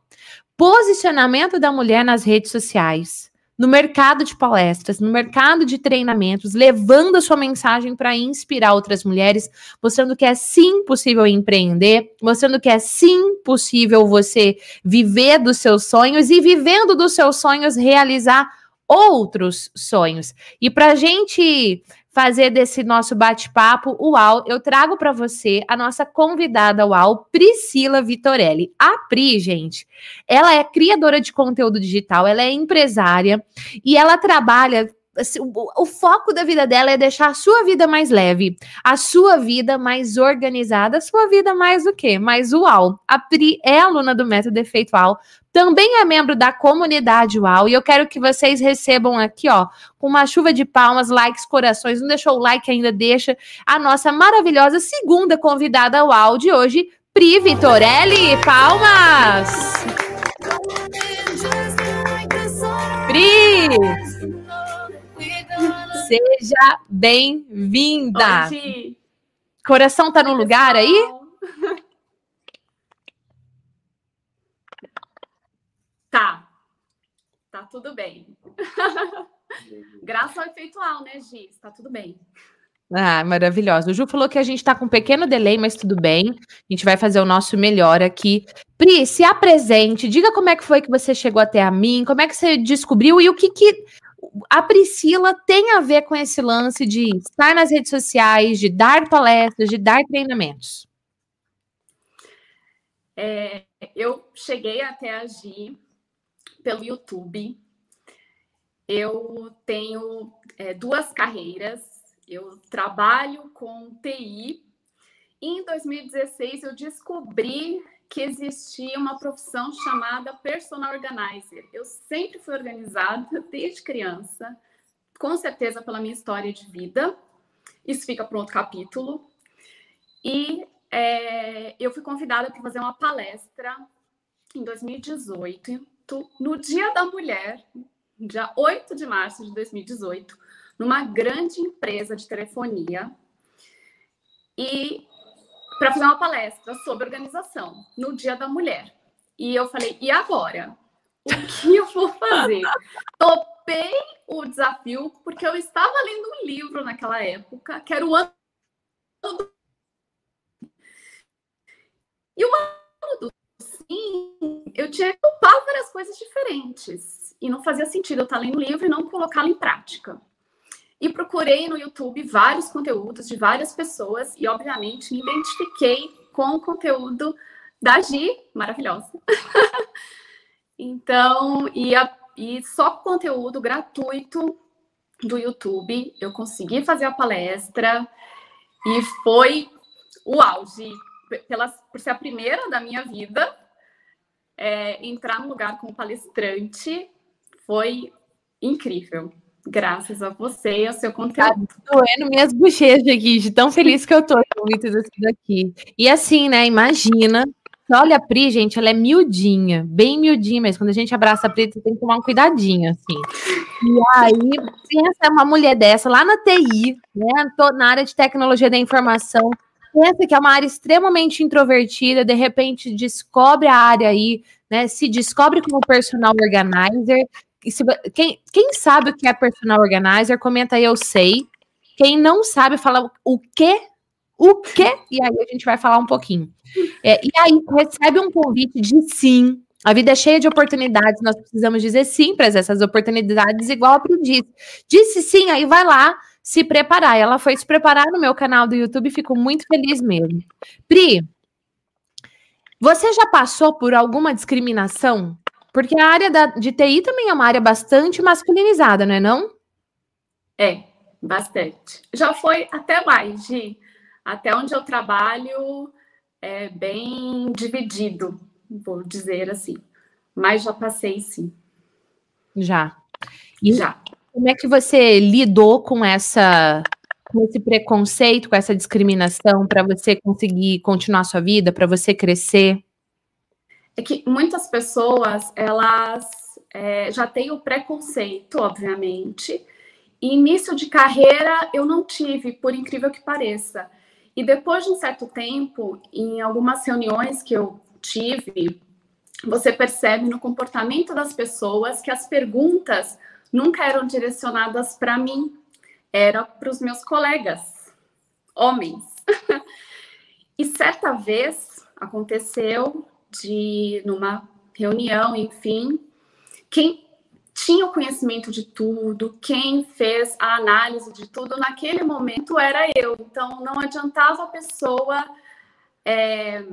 Posicionamento da mulher nas redes sociais no mercado de palestras, no mercado de treinamentos, levando a sua mensagem para inspirar outras mulheres, mostrando que é sim possível empreender, mostrando que é sim possível você viver dos seus sonhos e vivendo dos seus sonhos realizar outros sonhos. E para gente fazer desse nosso bate-papo UAU, eu trago para você a nossa convidada UAU, Priscila Vitorelli. A Pri, gente, ela é criadora de conteúdo digital, ela é empresária e ela trabalha Assim, o, foco da vida dela é deixar a sua vida mais leve, a sua vida mais organizada, a sua vida mais o quê? Mais uau. A Pri é aluna do Método Efeitual, também é membro da comunidade UAU e eu quero que vocês recebam aqui, ó, com uma chuva de palmas, likes, corações. Não deixou o like ainda? Deixa. A nossa maravilhosa segunda convidada UAU de hoje, Pri Vitorelli. Palmas! Pri! Seja bem-vinda. Coração tá no lugar aí? *laughs* Tá. Tá tudo bem. Graças ao efeitual, né, Giz? Tá tudo bem. Ah, maravilhosa. O Ju falou que a gente está com um pequeno delay, mas tudo bem. A gente vai fazer o nosso melhor aqui. Pri, se apresente, diga como é que foi que você chegou até a mim, como é que você descobriu e o que, que a Priscila tem a ver com esse lance de estar nas redes sociais, de dar palestras, de dar treinamentos? É, eu cheguei até a Gi pelo YouTube. Eu tenho é, duas carreiras. Eu trabalho com TI. Em 2016, eu descobri que existia uma profissão chamada personal organizer. Eu sempre fui organizada desde criança, com certeza pela minha história de vida. Isso fica para outro capítulo. E é, eu fui convidada para fazer uma palestra em 2018, no Dia da Mulher, dia 8 de março de 2018, numa grande empresa de telefonia. E para fazer uma palestra sobre organização no Dia da Mulher. E eu falei, e agora? O que eu vou fazer? *laughs* Topei o desafio porque eu estava lendo um livro naquela época, que era o ano do... E o ano do sim, eu tinha que topar várias coisas diferentes. E não fazia sentido eu estar lendo livro e não colocá-lo em prática. E procurei no YouTube vários conteúdos de várias pessoas e, obviamente, me identifiquei com o conteúdo da Gi, maravilhosa. *laughs* então, e, a, e só conteúdo gratuito do YouTube eu consegui fazer a palestra e foi o auge, pela, por ser a primeira da minha vida, é, entrar no lugar como palestrante foi incrível. Graças a você e ao seu conteúdo. Tá doendo minhas bochechas aqui, de tão feliz que eu tô com muito disso daqui. E assim, né? Imagina. Olha, a Pri, gente, ela é miudinha, bem miudinha mesmo. Quando a gente abraça a Pri, você tem que tomar um cuidadinho, assim. E aí, pensa uma mulher dessa lá na TI, né? Na área de tecnologia da informação. Pensa que é uma área extremamente introvertida, de repente descobre a área aí, né? Se descobre como personal organizer, se, quem, quem sabe o que é personal organizer, comenta aí, eu sei. Quem não sabe, fala o quê? O quê? E aí a gente vai falar um pouquinho. É, e aí recebe um convite de sim. A vida é cheia de oportunidades, nós precisamos dizer sim para essas oportunidades, igual a Pri. Disse sim, aí vai lá se preparar. Ela foi se preparar no meu canal do YouTube, fico muito feliz mesmo. Pri, Você já passou por alguma discriminação? Porque a área da, de TI também é uma área bastante masculinizada, não é não? É, bastante. Já foi até mais, de até onde eu trabalho é bem dividido, vou dizer assim. Mas já passei sim. Já. E já. Como é que você lidou com essa com esse preconceito, com essa discriminação para você conseguir continuar sua vida, para você crescer? É que muitas pessoas elas é, já têm o preconceito, obviamente. E início de carreira eu não tive, por incrível que pareça. E depois de um certo tempo, em algumas reuniões que eu tive, você percebe no comportamento das pessoas que as perguntas nunca eram direcionadas para mim, era para os meus colegas, homens. *laughs* e certa vez aconteceu de, numa reunião, enfim, quem tinha o conhecimento de tudo, quem fez a análise de tudo naquele momento era eu. Então, não adiantava a pessoa é,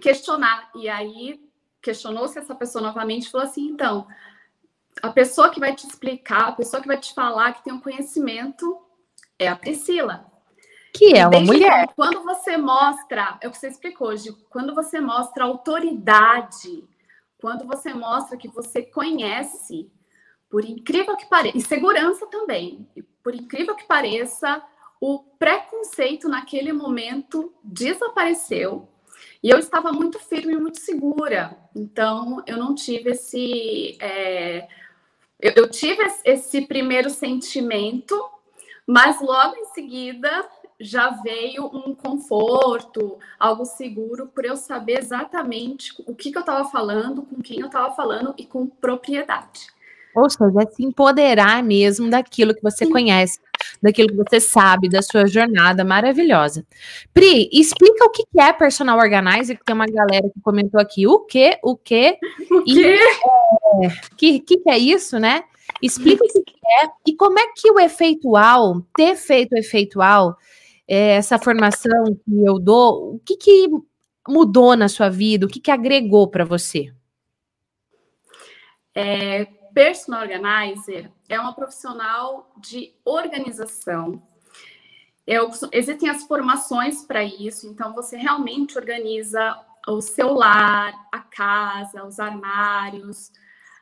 questionar. E aí, questionou-se essa pessoa novamente falou assim: então, a pessoa que vai te explicar, a pessoa que vai te falar que tem um conhecimento é a Priscila. Que é uma Desde mulher. Quando você mostra, é o que você explicou hoje, quando você mostra autoridade, quando você mostra que você conhece, por incrível que pareça, e segurança também, por incrível que pareça, o preconceito naquele momento desapareceu e eu estava muito firme e muito segura. Então, eu não tive esse. É, eu, eu tive esse primeiro sentimento, mas logo em seguida já veio um conforto, algo seguro, por eu saber exatamente o que, que eu estava falando, com quem eu estava falando e com propriedade. Ou seja, é se empoderar mesmo daquilo que você Sim. conhece, daquilo que você sabe, da sua jornada maravilhosa. Pri, explica o que é personal organizer, que tem uma galera que comentou aqui. O que? O que? O quê? E, é, que, que, que é isso, né? Explica o que é e como é que o efeitual, ter feito o efeitual, é, essa formação que eu dou, o que, que mudou na sua vida, o que, que agregou para você? É, personal organizer é uma profissional de organização. Eu, existem as formações para isso, então você realmente organiza o seu lar, a casa, os armários,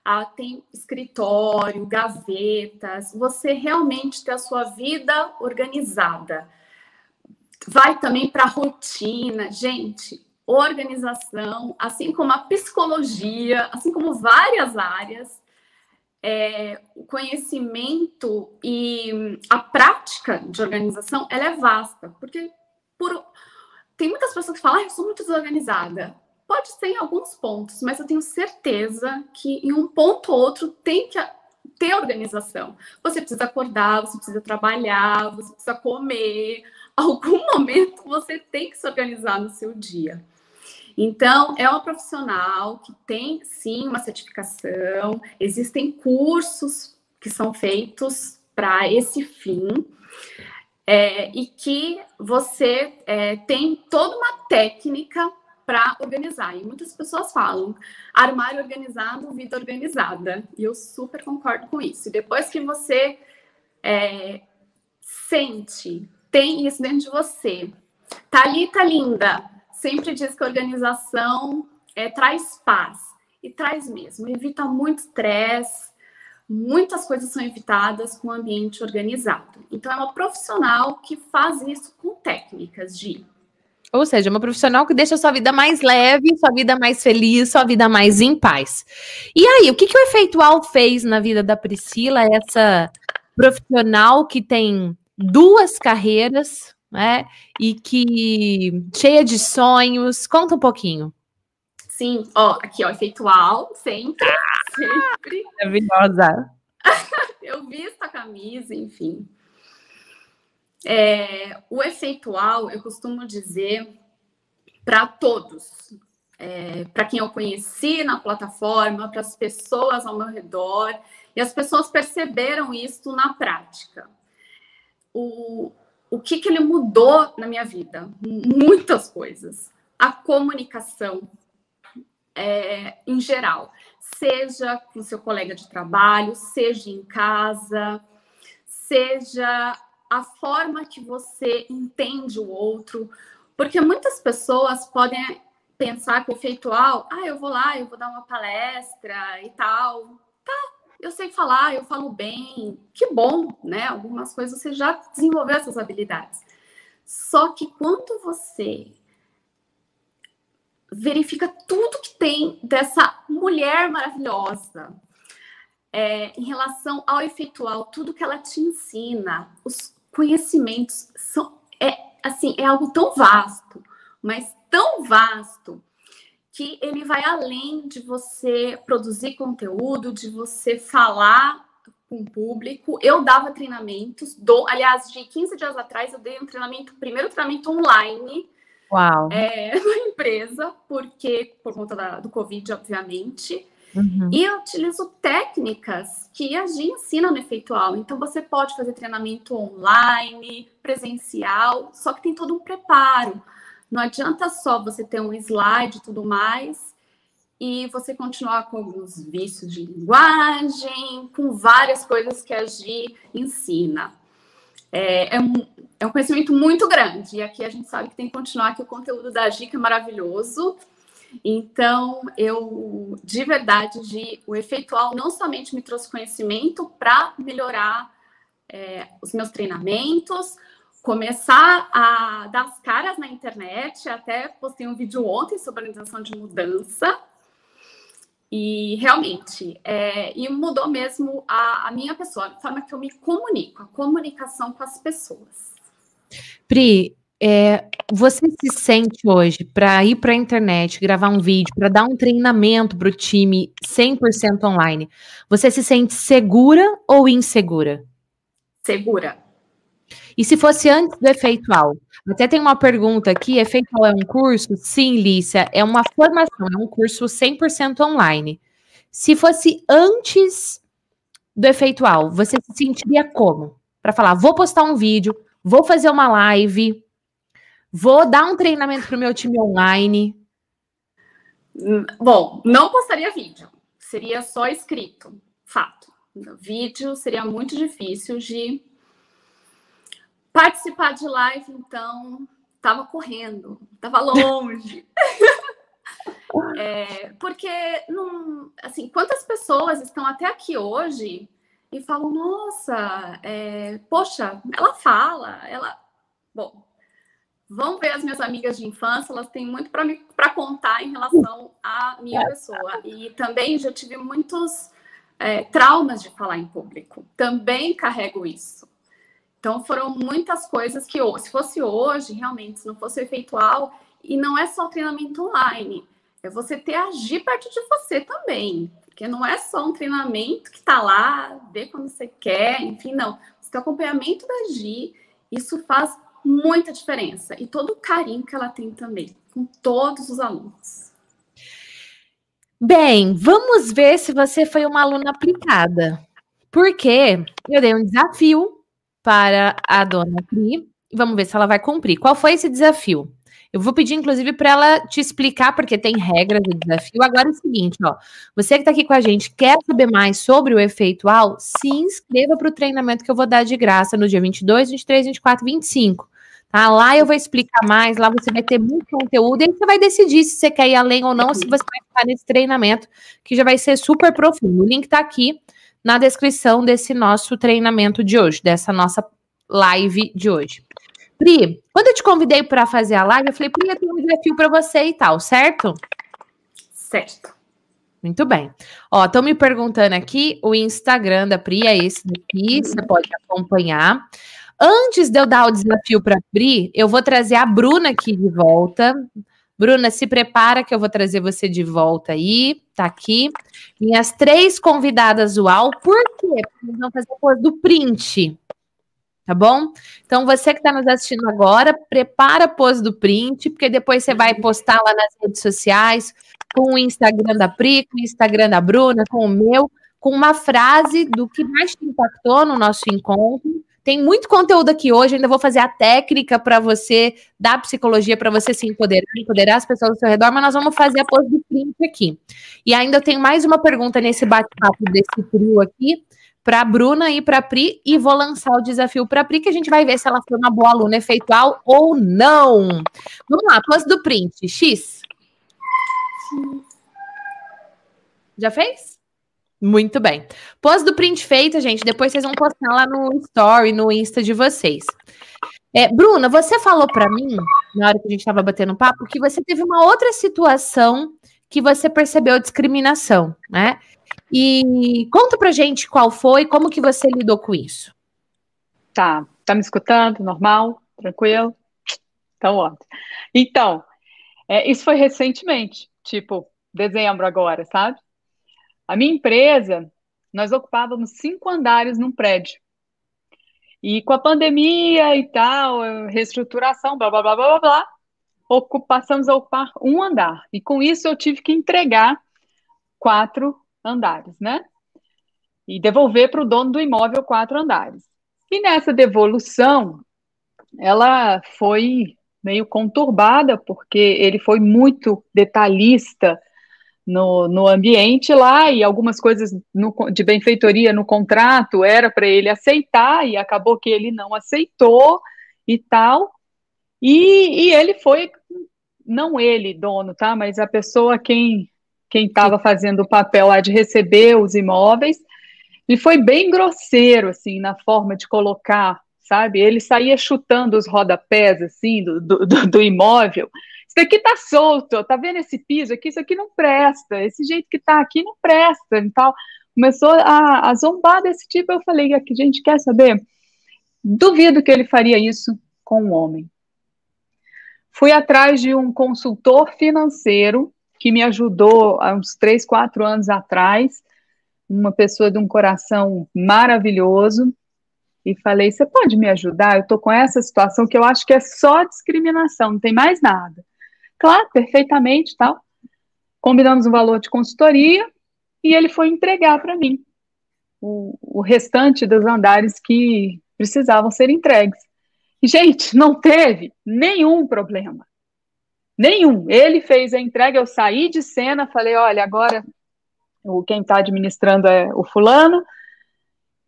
ah, tem escritório, gavetas, você realmente tem a sua vida organizada. Vai também para a rotina. Gente, organização, assim como a psicologia, assim como várias áreas, é, o conhecimento e a prática de organização ela é vasta, porque por, tem muitas pessoas que falam, ah, eu sou muito desorganizada. Pode ser em alguns pontos, mas eu tenho certeza que em um ponto ou outro tem que ter organização. Você precisa acordar, você precisa trabalhar, você precisa comer. *laughs* Algum momento você tem que se organizar no seu dia. Então, é uma profissional que tem sim uma certificação, existem cursos que são feitos para esse fim. É, e que você é, tem toda uma técnica para organizar. E muitas pessoas falam armário organizado, vida organizada. E eu super concordo com isso. E depois que você é, sente, tem isso dentro de você, Thalita linda, sempre diz que organização é, traz paz. E traz mesmo, evita muito estresse, muitas coisas são evitadas com o ambiente organizado. Então, é uma profissional que faz isso com técnicas de. Ou seja, uma profissional que deixa sua vida mais leve, sua vida mais feliz, sua vida mais em paz. E aí, o que, que o Efeitual fez na vida da Priscila, essa profissional que tem duas carreiras, né? E que cheia de sonhos. Conta um pouquinho. Sim, ó, aqui, ó, efeitual, sempre, sempre. Maravilhosa. *laughs* Eu visto a camisa, enfim. É, o efeitual, eu costumo dizer para todos, é, para quem eu conheci na plataforma, para as pessoas ao meu redor, e as pessoas perceberam isso na prática. O, o que, que ele mudou na minha vida? Muitas coisas. A comunicação. é, em geral, seja com seu colega de trabalho, seja em casa, seja a forma que você entende o outro, porque muitas pessoas podem pensar que o efeitual, ah, eu vou lá, eu vou dar uma palestra e tal, tá, eu sei falar, eu falo bem, que bom, né? Algumas coisas você já desenvolveu essas habilidades. Só que quando você verifica tudo que tem dessa mulher maravilhosa é, em relação ao efeitual, tudo que ela te ensina, os conhecimentos são é assim é algo tão vasto, mas tão vasto que ele vai além de você produzir conteúdo, de você falar com o público. Eu dava treinamentos, do, aliás, de 15 dias atrás eu dei um treinamento, primeiro treinamento online Uau. É, *laughs* na empresa, porque por conta da, do Covid, obviamente. Uhum. E eu utilizo técnicas que a gente ensina no efeitual. Então, você pode fazer treinamento online, presencial, só que tem todo um preparo. Não adianta só você ter um slide e tudo mais e você continuar com alguns vícios de linguagem, com várias coisas que a Gi ensina. É, é, um, é um conhecimento muito grande, e aqui a gente sabe que tem que continuar, que o conteúdo da Gi é maravilhoso. Então, eu, de verdade, Gi, o efeitual não somente me trouxe conhecimento para melhorar é, os meus treinamentos, começar a dar as caras na internet. Até postei um vídeo ontem sobre organização de mudança. E realmente, é, e mudou mesmo a, a, minha pessoa, a forma que eu me comunico, a comunicação com as pessoas. Pri, é, você se sente hoje para ir para a internet, gravar um vídeo, para dar um treinamento para o time 100% online, você se sente segura ou insegura? Segura. E se fosse antes do efeitual? Até tem uma pergunta aqui: efeitual é um curso? Sim, Lícia, é uma formação, é um curso 100% online. Se fosse antes do efeitual, você se sentiria como? Para falar, vou postar um vídeo, vou fazer uma live, vou dar um treinamento para o meu time online. Bom, não postaria vídeo, seria só escrito, fato. Vídeo seria muito difícil de Participar de live, então, estava correndo, estava longe. *laughs* é, porque, não, assim, quantas pessoas estão até aqui hoje e falam, nossa, é, poxa, ela fala, ela. Bom, vão ver as minhas amigas de infância, elas têm muito para contar em relação à minha pessoa. E também já tive muitos é, traumas de falar em público. Também carrego isso. Então foram muitas coisas que, se fosse hoje, realmente, se não fosse efeitual, e não é só treinamento online, é você ter agir perto de você também. Porque não é só um treinamento que está lá, vê quando você quer, enfim, não. O acompanhamento da Gi, isso faz muita diferença. E todo o carinho que ela tem também, com todos os alunos. Bem, vamos ver se você foi uma aluna aplicada. Porque eu dei um desafio para a dona Pri. Vamos ver se ela vai cumprir. Qual foi esse desafio? Eu vou pedir, inclusive, para ela te explicar, porque tem regras do desafio. Agora é o seguinte, ó. Você que está aqui com a gente, quer saber mais sobre o efeitual? Se inscreva para o treinamento que eu vou dar de graça no dia 22, 23, 24, 25. Tá? Lá eu vou explicar mais, lá você vai ter muito conteúdo e aí você vai decidir se você quer ir além ou não, se você vai ficar nesse treinamento, que já vai ser super profundo. O link está aqui na descrição desse nosso treinamento de hoje, dessa nossa live de hoje. Pri, quando eu te convidei para fazer a live, eu falei, Pri, eu tenho um desafio para você e tal, certo? Certo. Muito bem. Ó, estão me perguntando aqui, o Instagram da Pri é esse daqui, você pode acompanhar. Antes de eu dar o desafio para Pri, eu vou trazer a Bruna aqui de volta. Bruna, se prepara que eu vou trazer você de volta aí. Tá aqui. Minhas três convidadas UAU. Por quê? Porque vamos fazer a coisa do print. Tá bom? Então, você que está nos assistindo agora, prepara a pose do print, porque depois você vai postar lá nas redes sociais, com o Instagram da Pri, com o Instagram da Bruna, com o meu, com uma frase do que mais te impactou no nosso encontro Tem muito conteúdo aqui hoje. Ainda vou fazer a técnica para você, da psicologia, para você se empoderar, empoderar as pessoas ao seu redor, mas nós vamos fazer a pose de print aqui. E ainda eu tenho mais uma pergunta nesse bate-papo desse trio aqui para a Bruna e para a Pri e vou lançar o desafio para a Pri que a gente vai ver se ela foi uma boa aluna efeitual ou não. Vamos lá, pose do print. X. Já fez? Muito bem. Pose do print feita, gente. Depois vocês vão postar lá no story, no Insta de vocês. É, Bruna, você falou para mim, na hora que a gente estava batendo papo, que você teve uma outra situação que você percebeu discriminação, né? E conta pra gente qual foi, como que você lidou com isso. Tá, tá me escutando? Normal? Tranquilo? Então, ótimo. Então, é, isso foi recentemente, tipo, dezembro agora, sabe? A minha empresa, nós ocupávamos cinco andares num prédio. E com a pandemia e tal, reestruturação, blá, blá, blá, blá, blá, blá passamos a ocupar um andar. E com isso eu tive que entregar quatro andares, né? E devolver para o dono do imóvel quatro andares. E nessa devolução, ela foi meio conturbada, porque ele foi muito detalhista no, no ambiente lá, e algumas coisas no, de benfeitoria no contrato era para ele aceitar, e acabou que ele não aceitou e tal. E, e ele foi, não ele, dono, tá? Mas a pessoa quem quem estava fazendo o papel lá de receber os imóveis, e foi bem grosseiro, assim, na forma de colocar, sabe? Ele saía chutando os rodapés, assim, do, do, do imóvel. Isso aqui tá solto, tá vendo esse piso aqui? Isso aqui não presta, esse jeito que tá aqui não presta e tal. Começou a, a zombar desse tipo, eu falei, aqui, gente, quer saber? Duvido que ele faria isso com um homem. Fui atrás de um consultor financeiro que me ajudou há uns três, quatro anos atrás, uma pessoa de um coração maravilhoso, e falei: Você pode me ajudar? Eu estou com essa situação que eu acho que é só discriminação, não tem mais nada. Claro, perfeitamente tal. Combinamos um valor de consultoria e ele foi entregar para mim o, o restante dos andares que precisavam ser entregues. Gente, não teve nenhum problema. Nenhum. Ele fez a entrega, eu saí de cena, falei, olha, agora quem está administrando é o fulano.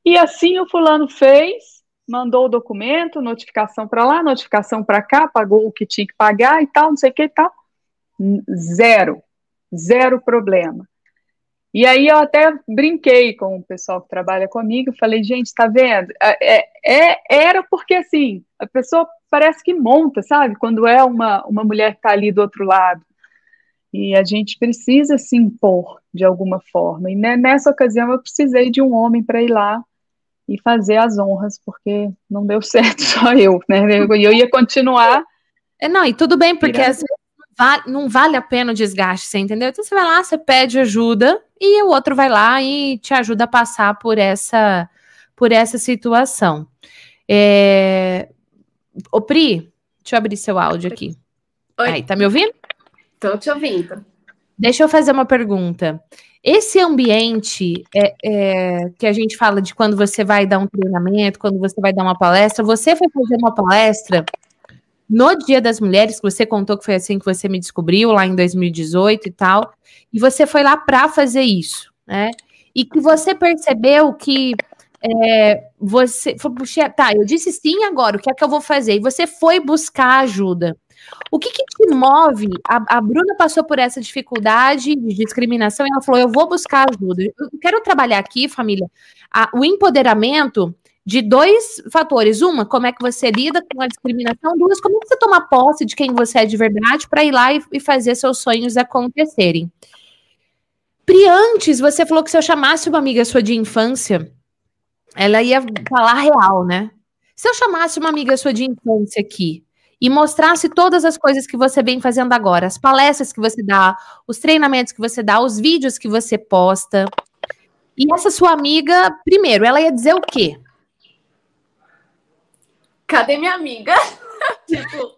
E assim o fulano fez, mandou o documento, notificação para lá, notificação para cá, pagou o que tinha que pagar e tal, não sei o que e tal. Zero. Zero problema. E aí eu até brinquei com o pessoal que trabalha comigo, falei, gente, tá vendo? É, é, era porque assim, a pessoa parece que monta, sabe? Quando é uma, uma mulher que está ali do outro lado. E a gente precisa se impor de alguma forma. E nessa ocasião eu precisei de um homem para ir lá e fazer as honras, porque não deu certo *laughs* só eu, né? E eu ia continuar. É, não, e tudo bem, porque às vezes não vale a pena o desgaste, você entendeu? Então você vai lá, você pede ajuda e o outro vai lá e te ajuda a passar por essa, por essa situação. É, Ô, Pri, deixa eu abrir seu áudio aqui. Oi. Aí, tá me ouvindo? Tô te ouvindo. Deixa eu fazer uma pergunta. Esse ambiente é, é, que a gente fala de quando você vai dar um treinamento, quando você vai dar uma palestra, você foi fazer uma palestra no Dia das Mulheres, que você contou que foi assim que você me descobriu, lá em 2018 e tal, e você foi lá para fazer isso, né? E que você percebeu que é, você foi, tá, eu disse sim agora, o que é que eu vou fazer? E você foi buscar ajuda. O que, que te move? A, a, Bruna passou por essa dificuldade de discriminação e ela falou: Eu vou buscar ajuda. Eu quero trabalhar aqui, família, a, o empoderamento de dois fatores. Uma, como é que você lida com a discriminação. Duas, como é que você toma posse de quem você é de verdade para ir lá e, e fazer seus sonhos acontecerem. Pri, antes você falou que se eu chamasse uma amiga sua de infância, ela ia falar real, né? Se eu chamasse uma amiga sua de infância aqui e mostrasse todas as coisas que você vem fazendo agora, as palestras que você dá, os treinamentos que você dá, os vídeos que você posta, e essa sua amiga, primeiro, ela ia dizer o quê? Cadê minha amiga? *laughs* tipo,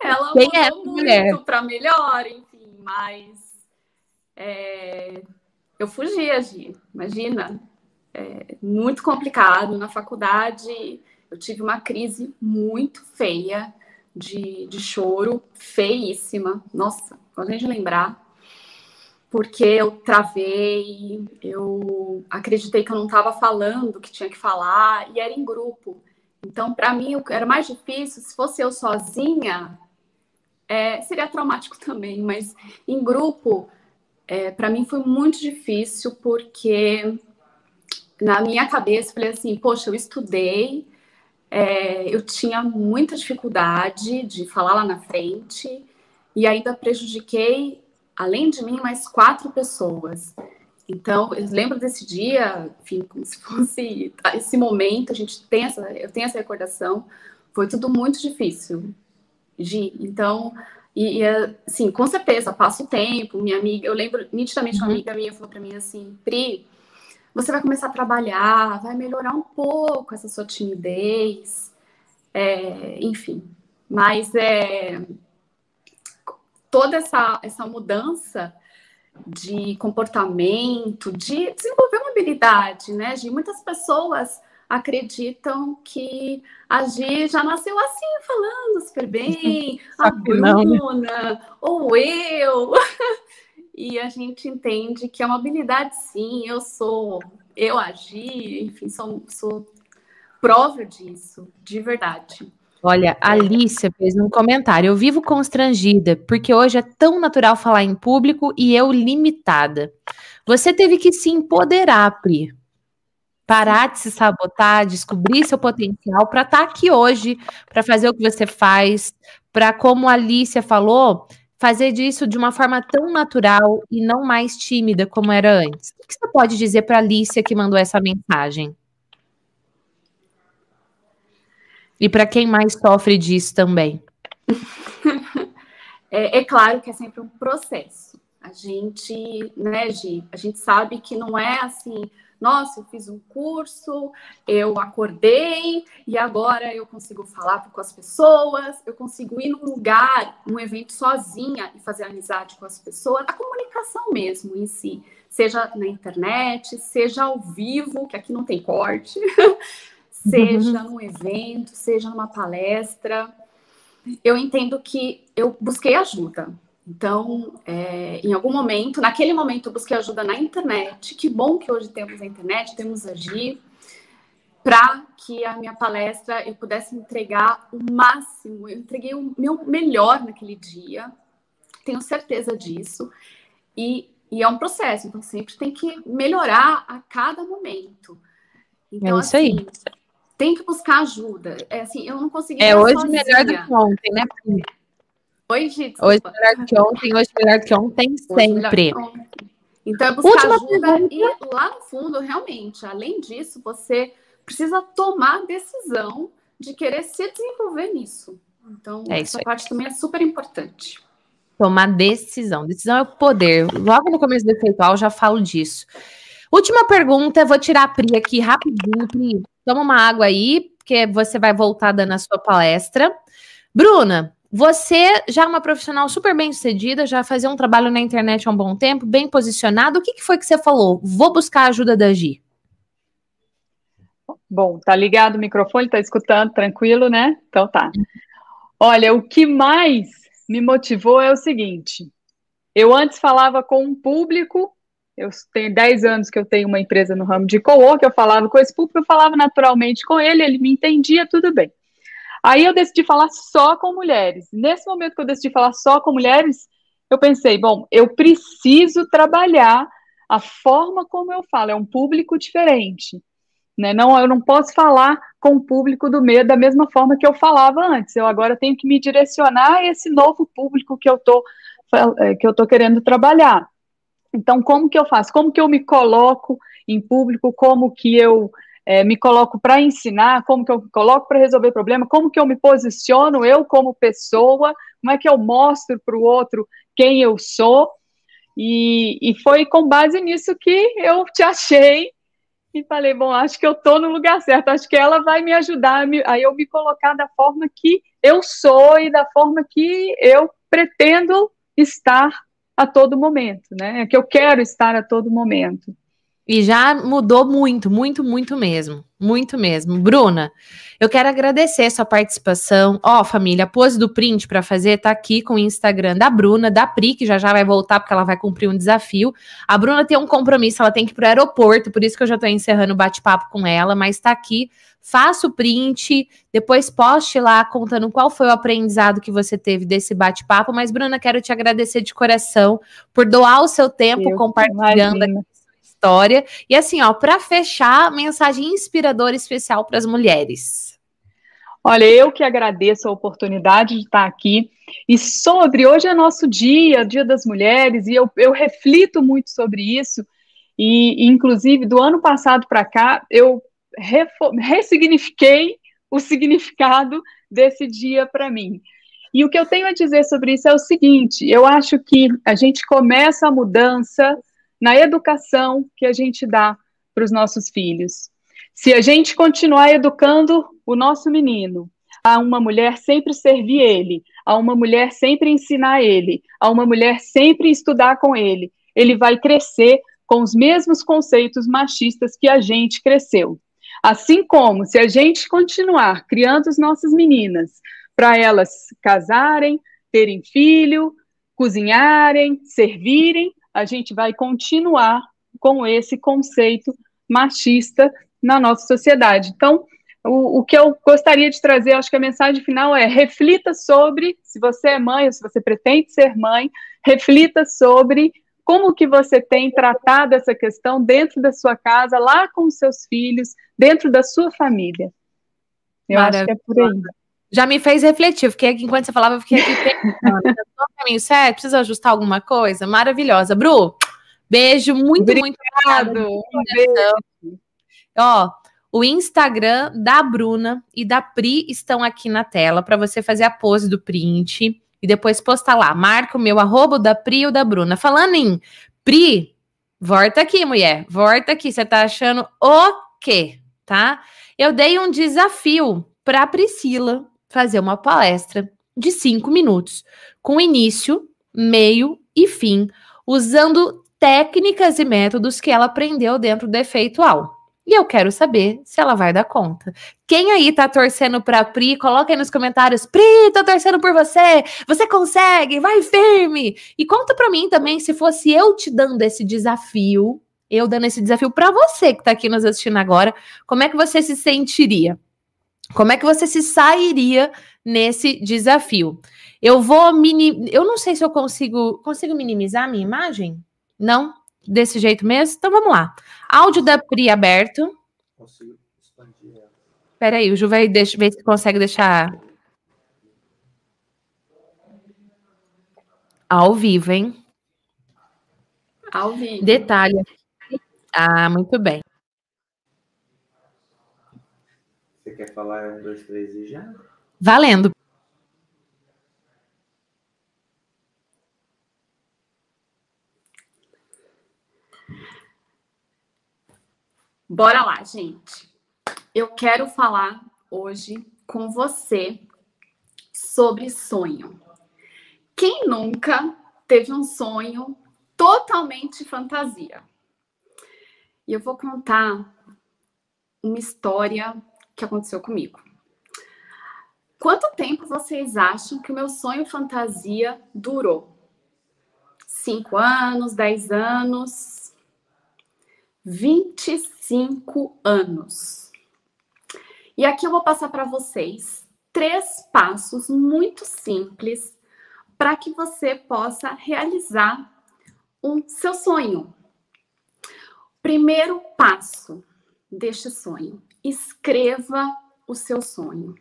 ela Quem é mudou é muito para melhor, enfim, mas é, eu fugia, Gi, imagina. é, muito complicado. Na faculdade, eu tive uma crise muito feia de, de choro, feíssima. Nossa, quando a gente lembrar, porque eu travei, eu acreditei que eu não estava falando o que tinha que falar, e era em grupo. Então, para mim, era mais difícil. Se fosse eu sozinha, é, seria traumático *laughs* também, mas em grupo, é, para mim foi muito difícil, porque na minha cabeça eu falei assim: poxa, eu estudei, é, eu tinha muita dificuldade de falar lá na frente, e ainda prejudiquei, além de mim, mais quatro pessoas. Então, eu lembro desse dia, enfim, como se *laughs* fosse esse momento, a gente tem essa, eu tenho essa recordação, foi tudo muito difícil, Gi. Então, e, e assim, com certeza, passa o tempo, minha amiga, eu lembro nitidamente uma uhum. amiga minha falou para mim assim, Pri, você vai começar a trabalhar, vai melhorar um pouco essa sua timidez, é, enfim. Mas é, toda essa, essa mudança de comportamento, de desenvolver uma habilidade, né? De muitas pessoas acreditam que a Gi já nasceu assim, falando super bem, *laughs* a né? Bruna, ou eu. *laughs* e a gente entende que é uma habilidade, sim. Eu sou, eu agi, enfim, sou, sou prova disso, de verdade. Olha, a Alicia fez um comentário. Eu vivo constrangida, porque hoje é tão natural falar em público e eu limitada. Você teve que se empoderar, Pri. Parar de se sabotar, descobrir seu potencial para estar tá aqui hoje, para fazer o que você faz, para, como a Alicia falou, fazer disso de uma forma tão natural e não mais tímida como era antes. O que você pode dizer para a Alicia que mandou essa mensagem? E para quem mais sofre disso também? *laughs* é, é, claro que é sempre um processo. A gente, né, Gi, a gente sabe que não é assim, nossa, eu fiz um curso, eu acordei e agora eu consigo falar com as pessoas, eu consigo ir num lugar, num evento sozinha e fazer amizade com as pessoas, a comunicação mesmo em si, seja na internet, seja ao vivo, que aqui não tem corte. *laughs* seja num evento, seja numa palestra. Eu entendo que eu busquei ajuda. Então, é, em algum momento, naquele momento, eu busquei ajuda na internet. Que bom que hoje temos a internet, temos Agir, para que a minha palestra eu pudesse entregar o máximo. Eu entreguei o meu melhor naquele dia, tenho certeza disso. E, e é um processo, então sempre tem que melhorar a cada momento. Então, é isso assim, aí tem que buscar ajuda. É assim, eu não consegui. É hoje sozinha. melhor do que ontem, né? Oi, Gito. Hoje melhor do que ontem, hoje melhor do que ontem, sempre. Que ontem. Então, é buscar Última ajuda pergunta. e lá no fundo, realmente, além disso, você precisa tomar a decisão de querer se desenvolver nisso. Então, é essa parte também é super importante. Tomar decisão. Decisão é o poder. Logo no começo do efeitual, já falo disso. Última pergunta, vou tirar a Pri aqui rapidinho. Pri, toma uma água aí, porque você vai voltar dando a sua palestra. Bruna, você já é uma profissional super bem sucedida, já fazia um trabalho na internet há um bom tempo, bem posicionado. O que, que foi que você falou? Vou buscar a ajuda da Gi. Bom, tá ligado o microfone, tá escutando, tranquilo, né? Então tá. Olha, o que mais me motivou é o seguinte: eu antes falava com um público eu tenho 10 anos que eu tenho uma empresa no ramo de co-work, eu falava com esse público, eu falava naturalmente com ele, ele me entendia, tudo bem. Aí eu decidi falar só com mulheres. Nesse momento que eu decidi falar só com mulheres, eu pensei, bom, eu preciso trabalhar a forma como eu falo, é um público diferente. Né? Não, eu não posso falar com o público do meio da mesma forma que eu falava antes. Eu agora tenho que me direcionar a esse novo público que eu tô, eh, que eu tô querendo trabalhar. Então, como que eu faço? Como que eu me coloco em público? Como que eu é, me coloco para ensinar? Como que eu me coloco para resolver problema? Como que eu me posiciono eu como pessoa? Como é que eu mostro para o outro quem eu sou? E, e foi com base nisso que eu te achei e falei, bom, acho que eu estou no lugar certo, acho que ela vai me ajudar a eu me colocar da forma que eu sou e da forma que eu pretendo estar a todo momento, né? É que eu quero estar a todo momento. E já mudou muito, muito, muito mesmo. Muito mesmo. Bruna, eu quero agradecer sua participação. Ó, oh, família, a pose do print para fazer tá aqui com o Instagram da Bruna, da Pri, que já já vai voltar porque ela vai cumprir um desafio. A Bruna tem um compromisso, ela tem que ir pro aeroporto, por isso que eu já tô encerrando o bate-papo com ela, mas tá aqui. Faça o print, depois poste lá contando qual foi o aprendizado que você teve desse bate-papo. Mas, Bruna, quero te agradecer de coração por doar o seu tempo eu compartilhando história. E assim, ó, para fechar, mensagem inspiradora especial para as mulheres. Olha, eu que agradeço a oportunidade de estar aqui. E sobre, hoje é nosso dia, Dia das Mulheres, e eu, eu reflito muito sobre isso. E, inclusive, do ano passado para cá, eu ressignifiquei o significado desse dia para mim. E o que eu tenho a dizer sobre isso é o seguinte: eu acho que a gente começa a mudança na educação que a gente dá para os nossos filhos. Se a gente continuar educando o nosso menino, a uma mulher sempre servir ele, a uma mulher sempre ensinar ele, a uma mulher sempre estudar com ele, ele vai crescer com os mesmos conceitos machistas que a gente cresceu. Assim como se a gente continuar criando as nossas meninas para elas casarem, terem filho, cozinharem, servirem, a gente vai continuar com esse conceito machista na nossa sociedade. Então, o, o, que eu gostaria de trazer, acho que a mensagem final é: reflita sobre, se você é mãe ou se você pretende ser mãe, reflita sobre como que você tem tratado essa questão dentro da sua casa, lá com os seus filhos, dentro da sua família. Eu acho que é por aí. Já me fez refletir, fiquei aqui, enquanto você falava, eu fiquei aqui *laughs* pensando, tá no caminho certo? Precisa ajustar alguma coisa? Maravilhosa. Bru, beijo, muito, Obrigado. muito obrigado. Ó, o Instagram da Bruna e da Pri estão aqui na tela para você fazer a pose do print e depois postar lá. Marca o meu arroba da Pri e o da Bruna. Falando em Pri, volta aqui, mulher. Volta aqui. Você tá achando o quê? Tá? Eu dei um desafio para Priscila fazer uma palestra de cinco minutos, com início, meio e fim, usando técnicas e métodos que ela aprendeu dentro do efeitual. E eu quero saber se ela vai dar conta. Quem aí tá torcendo pra Pri, coloca aí nos comentários. Pri, tô torcendo por você. Você consegue, vai firme. E conta pra mim também se fosse eu te dando esse desafio, eu dando esse desafio para você que tá aqui nos assistindo agora, como é que você se sentiria? Como é que você se sairia nesse desafio? Eu vou mini, eu não sei se eu consigo, consigo minimizar a minha imagem? Não? Desse jeito mesmo? Então vamos lá. Áudio da Pri aberto. Consigo expandir ela. Peraí, o Ju vai deixa, ver se consegue deixar ao vivo, hein? Ao vivo. Detalhe. Ah, muito bem. Você quer falar um, dois, três e já? Valendo. Bora lá, gente. Eu quero falar hoje com você sobre sonho. Quem nunca teve um sonho totalmente fantasia? E eu vou contar uma história que aconteceu comigo. Quanto tempo vocês acham que o meu sonho fantasia durou? Cinco anos, dez anos, 25 anos. E aqui eu vou passar para vocês três passos muito simples para que você possa realizar um seu sonho. Primeiro passo deste sonho: escreva o seu sonho.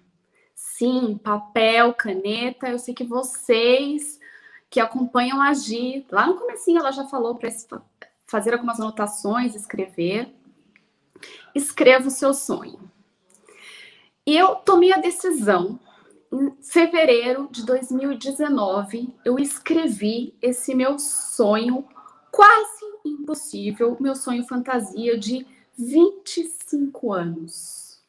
Sim, papel, caneta. Eu sei que vocês que acompanham a Gi, lá no comecinho ela já falou para fazer algumas anotações, escrever. Escreva o seu sonho. E eu tomei a decisão em fevereiro de 2019, eu escrevi esse meu sonho quase impossível, meu sonho fantasia de 25 anos.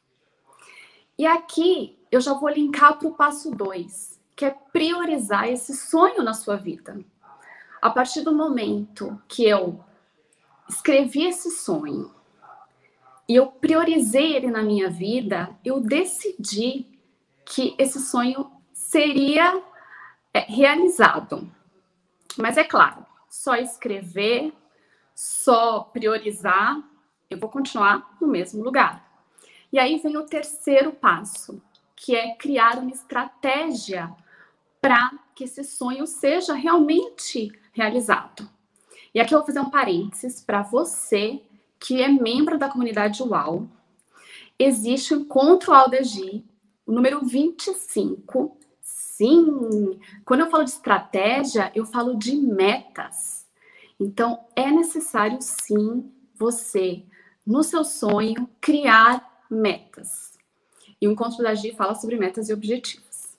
E aqui eu já vou linkar para o passo 2, que é priorizar esse sonho na sua vida. A partir do momento que eu escrevi esse sonho e eu priorizei ele na minha vida, eu decidi que esse sonho seria é, realizado. Mas é claro, só escrever, só priorizar, eu vou continuar no mesmo lugar. E aí vem o terceiro passo, que é criar uma estratégia para que esse sonho seja realmente realizado. E aqui eu vou fazer um parênteses para você que é membro da comunidade UAU. Existe o encontro Aldegi, o número 25. Sim, quando eu falo de estratégia, eu falo de metas. Então, é necessário sim você, no seu sonho, criar metas. E o encontro da Gi fala sobre metas e objetivos.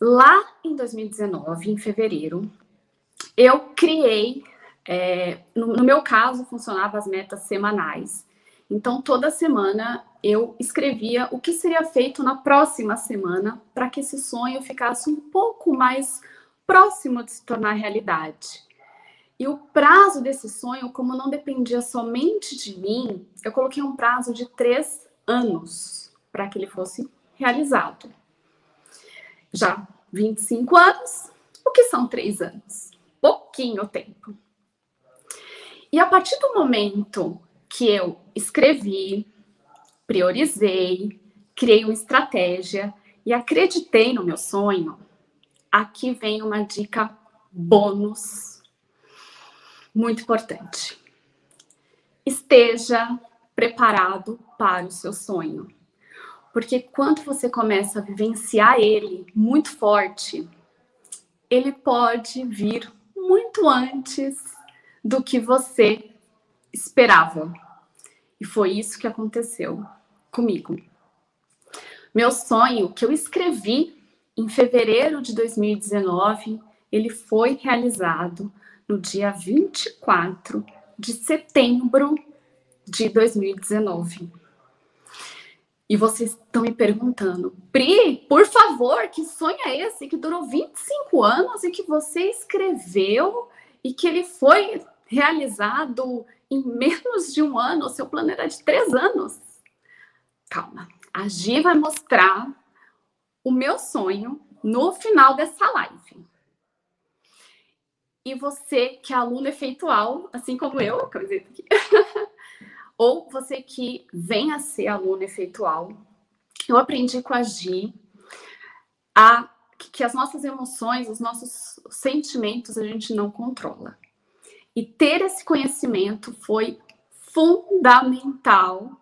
Lá em 2019, em fevereiro, eu criei, é, no, no meu caso, funcionava as metas semanais. Então, toda semana eu escrevia o que seria feito na próxima semana para que esse sonho ficasse um pouco mais próximo de se tornar realidade. E o prazo desse sonho, como não dependia somente de mim, eu coloquei um prazo de três anos para que ele fosse realizado. Já 25 anos, o que são três anos? Pouquinho tempo. E a partir do momento que eu escrevi, priorizei, criei uma estratégia e acreditei no meu sonho, aqui vem uma dica bônus muito importante. Esteja preparado para o seu sonho. Porque quando você começa a vivenciar ele muito forte, ele pode vir muito antes do que você esperava. E foi isso que aconteceu comigo. Meu sonho, que eu escrevi em fevereiro de 2019, ele foi realizado no dia 24 de setembro de 2019. E vocês estão me perguntando, Pri, por favor, que sonho é esse que durou 25 anos e que você escreveu e que ele foi realizado em menos de um ano? O seu plano era de três anos. Calma, a Gi vai mostrar o meu sonho no final dessa live. E você que é aluno efeitual, assim como eu, camiseta aqui, *laughs* ou você que vem a ser aluno efeitual, eu aprendi com a Gi a, que as nossas emoções, os nossos sentimentos a gente não controla. E ter esse conhecimento foi fundamental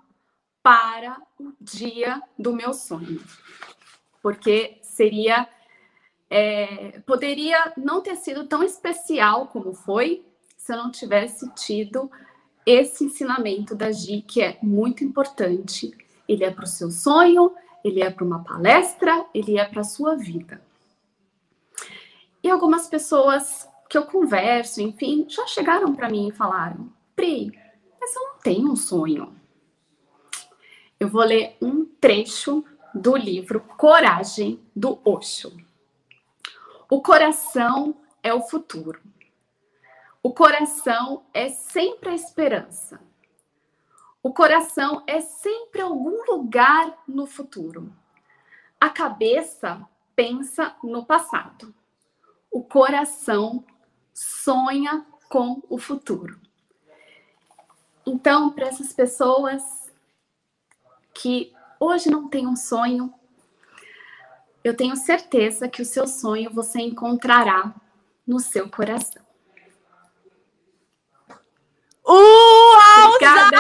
para o dia do meu sonho. Porque seria é, poderia não ter sido tão especial como foi se eu não tivesse tido esse ensinamento da Gi, que é muito importante. Ele é para o seu sonho, ele é para uma palestra, ele é para a sua vida. E algumas pessoas que eu converso, enfim, já chegaram para mim e falaram: Pri, mas eu não tenho um sonho. Eu vou ler um trecho do livro Coragem do Osho. O coração é o futuro. O coração é sempre a esperança. O coração é sempre algum lugar no futuro. A cabeça pensa no passado. O coração sonha com o futuro. Então, para essas pessoas que hoje não têm um sonho, eu tenho certeza que o seu sonho você encontrará no seu coração. Uau! Obrigada!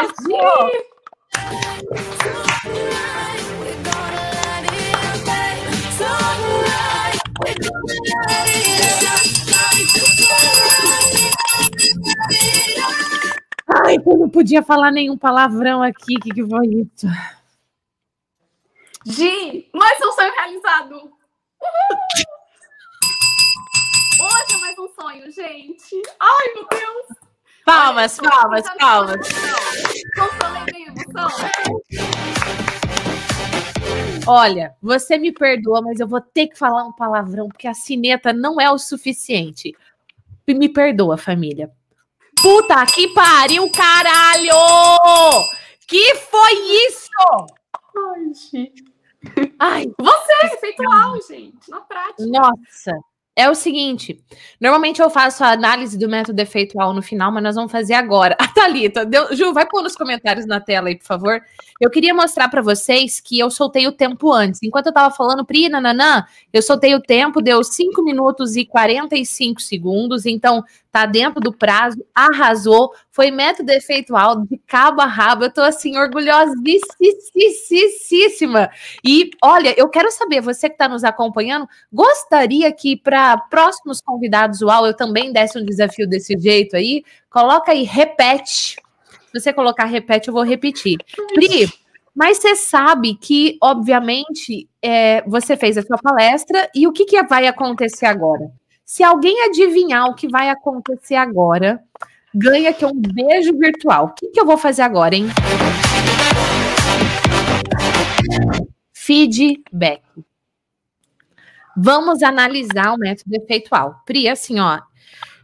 Ai, eu não podia falar nenhum palavrão aqui, que que foi isso? Gi, mais um sonho realizado. Uhul! Hoje é mais um sonho, gente. Ai, meu Deus. Palmas, Olha, palmas, palmas. Controlei emoção. Olha, você me perdoa, mas eu vou ter que falar um palavrão, porque a cineta não é o suficiente. Me perdoa, família. Puta que pariu, caralho! Que foi isso? Ai, gente. Ai, você, efeitual, gente, na prática. Nossa. É o seguinte, normalmente eu faço a análise do método efeitual no final, mas nós vamos fazer agora. *laughs* A Thalita, deu, Ju, vai pôr nos comentários na tela aí, por favor. Eu queria mostrar para vocês que eu soltei o tempo antes. Enquanto eu tava falando, Pri, nananã, eu soltei o tempo, deu 5 minutos e 45 segundos, então tá dentro do prazo, arrasou, foi método efeitual de cabo a rabo. Eu tô assim orgulhosíssima. E olha, eu quero saber, você que está nos acompanhando, gostaria que para próximos convidados UAU eu também desse um desafio desse jeito aí? Coloca aí, repete. Se você colocar repete, eu vou repetir. Pri, mas você sabe que, obviamente, é, você fez a sua palestra e o que, que vai acontecer agora? Se alguém adivinhar o que vai acontecer agora, ganha aqui um beijo virtual. O que, que eu vou fazer agora, hein? Feedback. Vamos analisar o método efeitual. Pri, assim, ó.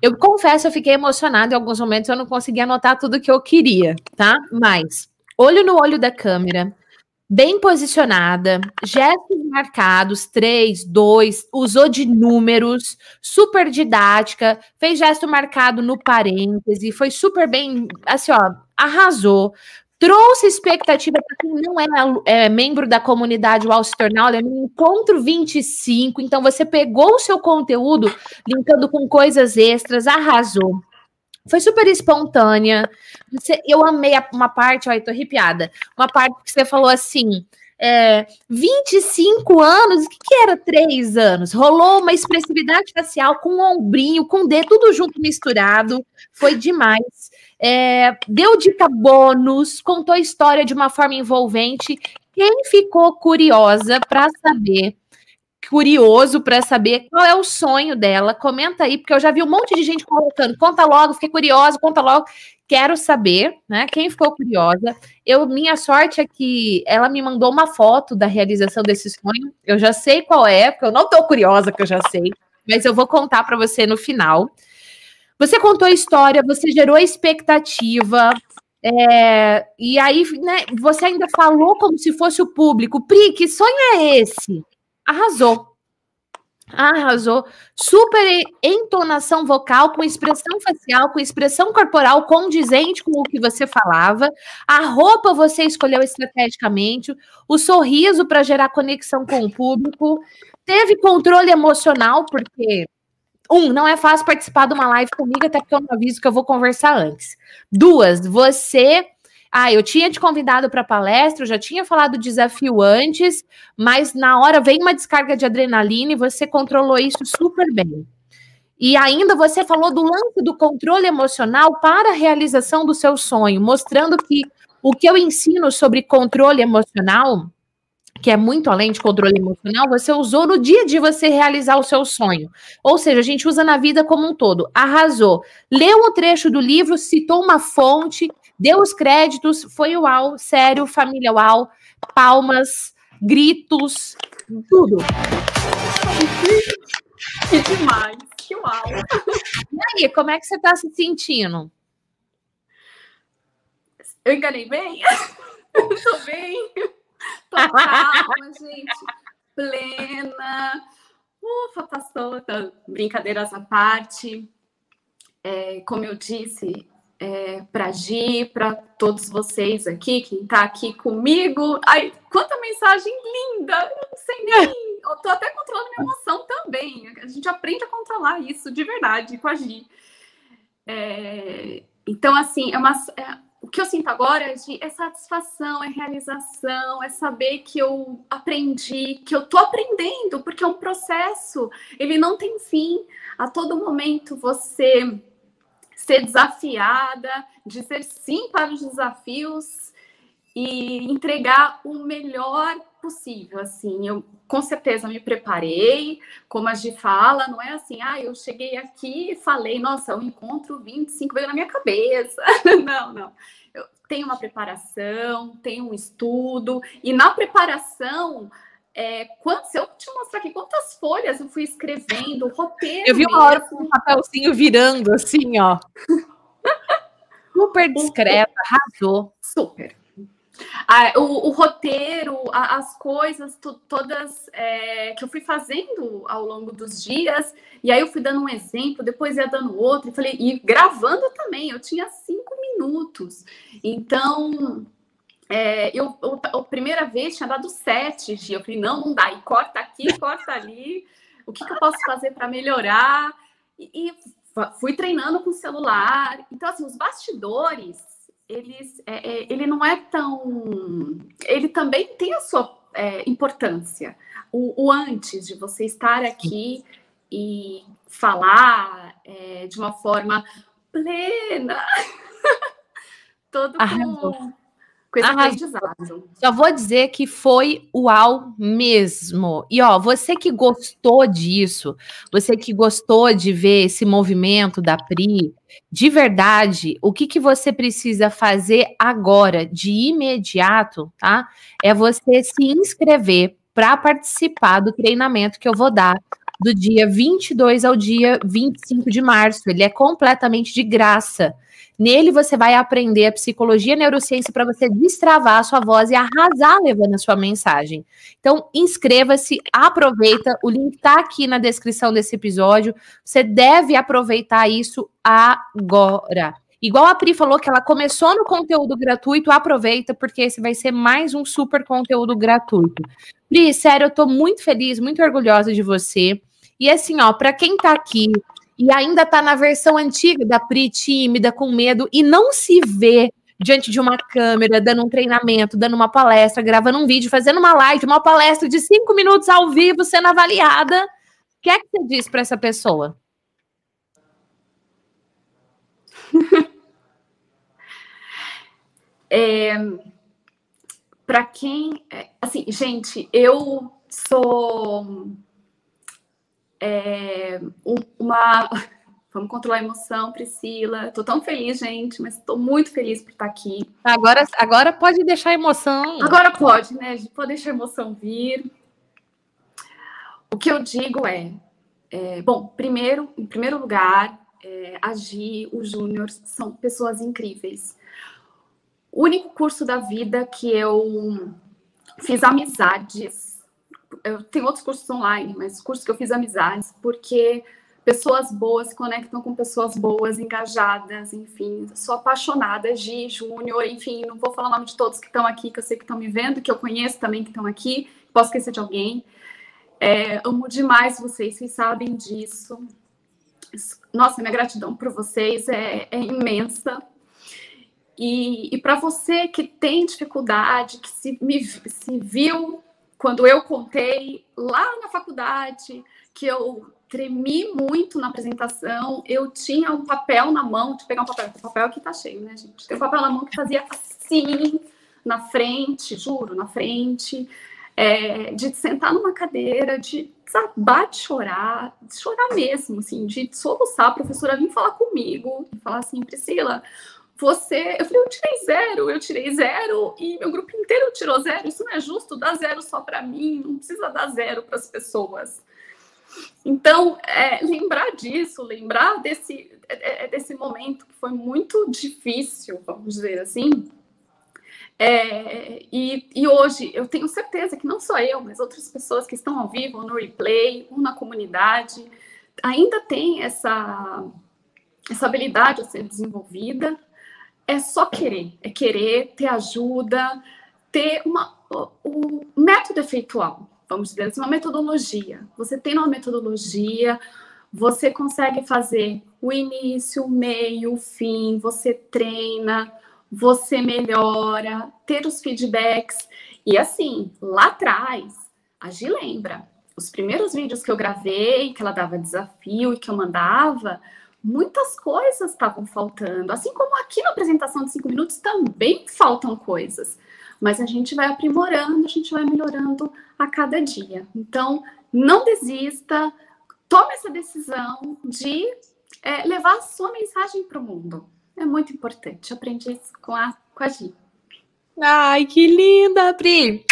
Eu confesso, eu fiquei emocionada em alguns momentos, eu não consegui anotar tudo que eu queria, tá? Mas, olho no olho da câmera, bem posicionada, gestos marcados, três, dois, usou de números, super didática, fez gesto marcado no parêntese, foi super bem, assim, ó, arrasou. Trouxe expectativa para quem não é, é, membro da comunidade ao se tornar, olha, no encontro 25, então você pegou o seu conteúdo, linkando com coisas extras, arrasou. Foi super espontânea. Você, eu amei uma parte, olha, tô arrepiada. Uma parte que você falou assim: é, 25 anos, o que, que era 3 anos? Rolou uma expressividade facial com um ombrinho, com o dedo, tudo junto misturado. Foi demais. É, deu dica bônus, contou a história de uma forma envolvente. Quem ficou curiosa para saber curioso para saber qual é o sonho dela. Comenta aí, porque eu já vi um monte de gente colocando. Conta logo, fiquei curiosa, conta logo. Quero saber, né? Quem ficou curiosa. Eu, minha sorte é que ela me mandou uma foto da realização desse sonho. Eu já sei qual é, porque eu não estou curiosa, que eu já sei, mas eu vou contar para você no final. Você contou a história, você gerou expectativa, é, e aí, né, você ainda falou como se fosse o público. Pri, que sonho é esse? Arrasou. Arrasou. Super entonação vocal, com expressão facial, com expressão corporal condizente com o que você falava. A roupa você escolheu estrategicamente. O sorriso para gerar conexão com o público. Teve controle emocional, porque um, não é fácil participar de uma live comigo, até porque eu não aviso que eu vou conversar antes. Duas, você ah, eu tinha te convidado para palestra, eu já tinha falado do desafio antes, mas na hora vem uma descarga de adrenalina e você controlou isso super bem. E ainda você falou do lance do controle emocional para a realização do seu sonho, mostrando que o que eu ensino sobre controle emocional, que é muito além de controle emocional, você usou no dia de você realizar o seu sonho. Ou seja, a gente usa na vida como um todo. Arrasou. Leu o trecho do livro, citou uma fonte, Deu os créditos, foi uau, sério, família uau, palmas, gritos, tudo. Que demais, que uau. E aí, como é que você está se sentindo? Eu enganei bem? *laughs* Tô bem. Tô calma, gente. Plena. Ufa, passou. Tá, brincadeiras à parte. É, como eu disse, é, para Gi, para todos vocês aqui, quem está aqui comigo. Ai, quanta mensagem linda! Eu não sei nem. *laughs* Eu tô até controlando minha emoção também. A gente aprende a controlar isso de verdade com a Gi. É, então, assim, é uma, é, o que eu sinto agora é, é satisfação, é realização, é saber que eu aprendi, que eu tô aprendendo, porque é um processo, ele não tem fim. A todo momento você ser desafiada, dizer sim para os desafios e entregar o melhor possível. Assim, eu com certeza me preparei, como a Gi fala, não é assim, ah, eu cheguei aqui e falei, nossa, o encontro 25 veio na minha cabeça. *laughs* não, não. Eu tenho uma preparação, tenho um estudo, e na preparação é, quantos, se eu te mostrar aqui quantas folhas eu fui escrevendo, roteiro. Eu vi uma hora com um papelzinho virando assim, ó. *laughs* Super discreta, arrasou. Super. Ah, o, o, roteiro, a, as coisas todas é, que eu fui fazendo ao longo dos dias, e aí eu fui dando um exemplo, depois ia dando outro, e falei, e gravando também, eu tinha cinco minutos. Então, é, eu, eu, a primeira vez tinha dado sete dias, eu falei, não, não dá, e corta aqui, corta ali, o que, que eu posso fazer para melhorar? E, e fui treinando com o celular. Então, assim, os bastidores eles, é, é, ele não é tão. Ele também tem a sua é, importância. O, o, antes de você estar aqui e falar é, de uma forma plena, *laughs* todo com, com esse aprendizado. Só vou dizer que foi uau mesmo. E ó, você que gostou disso, você que gostou de ver esse movimento da Pri, de verdade, o que, que você precisa fazer agora, de imediato, tá? É você se inscrever para participar do treinamento que eu vou dar do dia 22 ao dia 25 de março. Ele é completamente de graça. Nele você vai aprender a psicologia e a neurociência para você destravar a sua voz e arrasar levando a sua mensagem. Então, inscreva-se, aproveita. O link está aqui na descrição desse episódio. Você deve aproveitar isso agora. Igual a Pri falou que ela começou no conteúdo gratuito, aproveita, porque esse vai ser mais um super conteúdo gratuito. Pri, sério, eu tô muito feliz, muito orgulhosa de você. E assim, ó, para quem tá aqui e ainda está na versão antiga da Pri, tímida, com medo, e não se vê diante de uma câmera, dando um treinamento, dando uma palestra, gravando um vídeo, fazendo uma live, uma palestra de cinco minutos ao vivo, sendo avaliada. O que é que você diz para essa pessoa? *laughs* é, para quem, é, assim, gente, eu sou é, uma. *laughs* Vamos controlar a emoção, Priscila. Estou tão feliz, gente, mas estou muito feliz por estar aqui. Agora, agora pode deixar a emoção. Agora pode, né? Pode deixar a emoção vir. O que eu digo é, é bom, primeiro, em primeiro lugar, é, a Gi, o Júnior são pessoas incríveis. O único curso da vida que eu fiz amizades eu tenho outros cursos online, mas cursos que eu fiz amizades, porque pessoas boas se conectam com pessoas boas, engajadas, enfim. Sou apaixonada, Gi, Júnior, enfim, não vou falar o nome de todos que estão aqui, que eu sei que estão me vendo, que eu conheço também que estão aqui, posso esquecer de alguém. É, amo demais vocês, vocês sabem disso. Nossa, minha gratidão por vocês é, é imensa. E, e para você que tem dificuldade, que se, me, se viu quando eu contei lá na faculdade que eu tremi muito na apresentação, eu tinha um papel na mão, de pegar um papel, o papel aqui tá cheio, né, gente? Tem um papel na mão que fazia assim, na frente, juro, na frente, é, de sentar numa cadeira, de desabar de chorar, de chorar mesmo, assim, de soluçar, a professora vir falar comigo, falar assim, Priscila, você. Eu falei, eu tirei zero, eu tirei zero e meu grupo inteiro tirou zero. Isso não é justo, dá zero só para mim, não precisa dar zero para as pessoas. Então, é, lembrar disso, lembrar desse, é, é, desse momento que foi muito difícil, vamos dizer assim. É, e, e, hoje eu tenho certeza que não só eu, mas outras pessoas que estão ao vivo, no replay, ou na comunidade, ainda tem essa, essa habilidade a ser desenvolvida, é só querer, é querer ter ajuda, ter uma, um método efeitual, vamos dizer assim, uma metodologia. Você tem uma metodologia, você consegue fazer o início, o meio, o fim, você treina, você melhora, ter os feedbacks. E assim, lá atrás, a Gi lembra, os primeiros vídeos que eu gravei, que ela dava desafio e que eu mandava, muitas coisas estavam faltando. Assim como aqui na apresentação de cinco minutos também faltam coisas. Mas a gente vai aprimorando, a gente vai melhorando a cada dia. Então, não desista, tome essa decisão de é, levar a sua mensagem para o mundo. É muito importante. aprendi isso com a, com a Gi. Ai, que linda, Pri!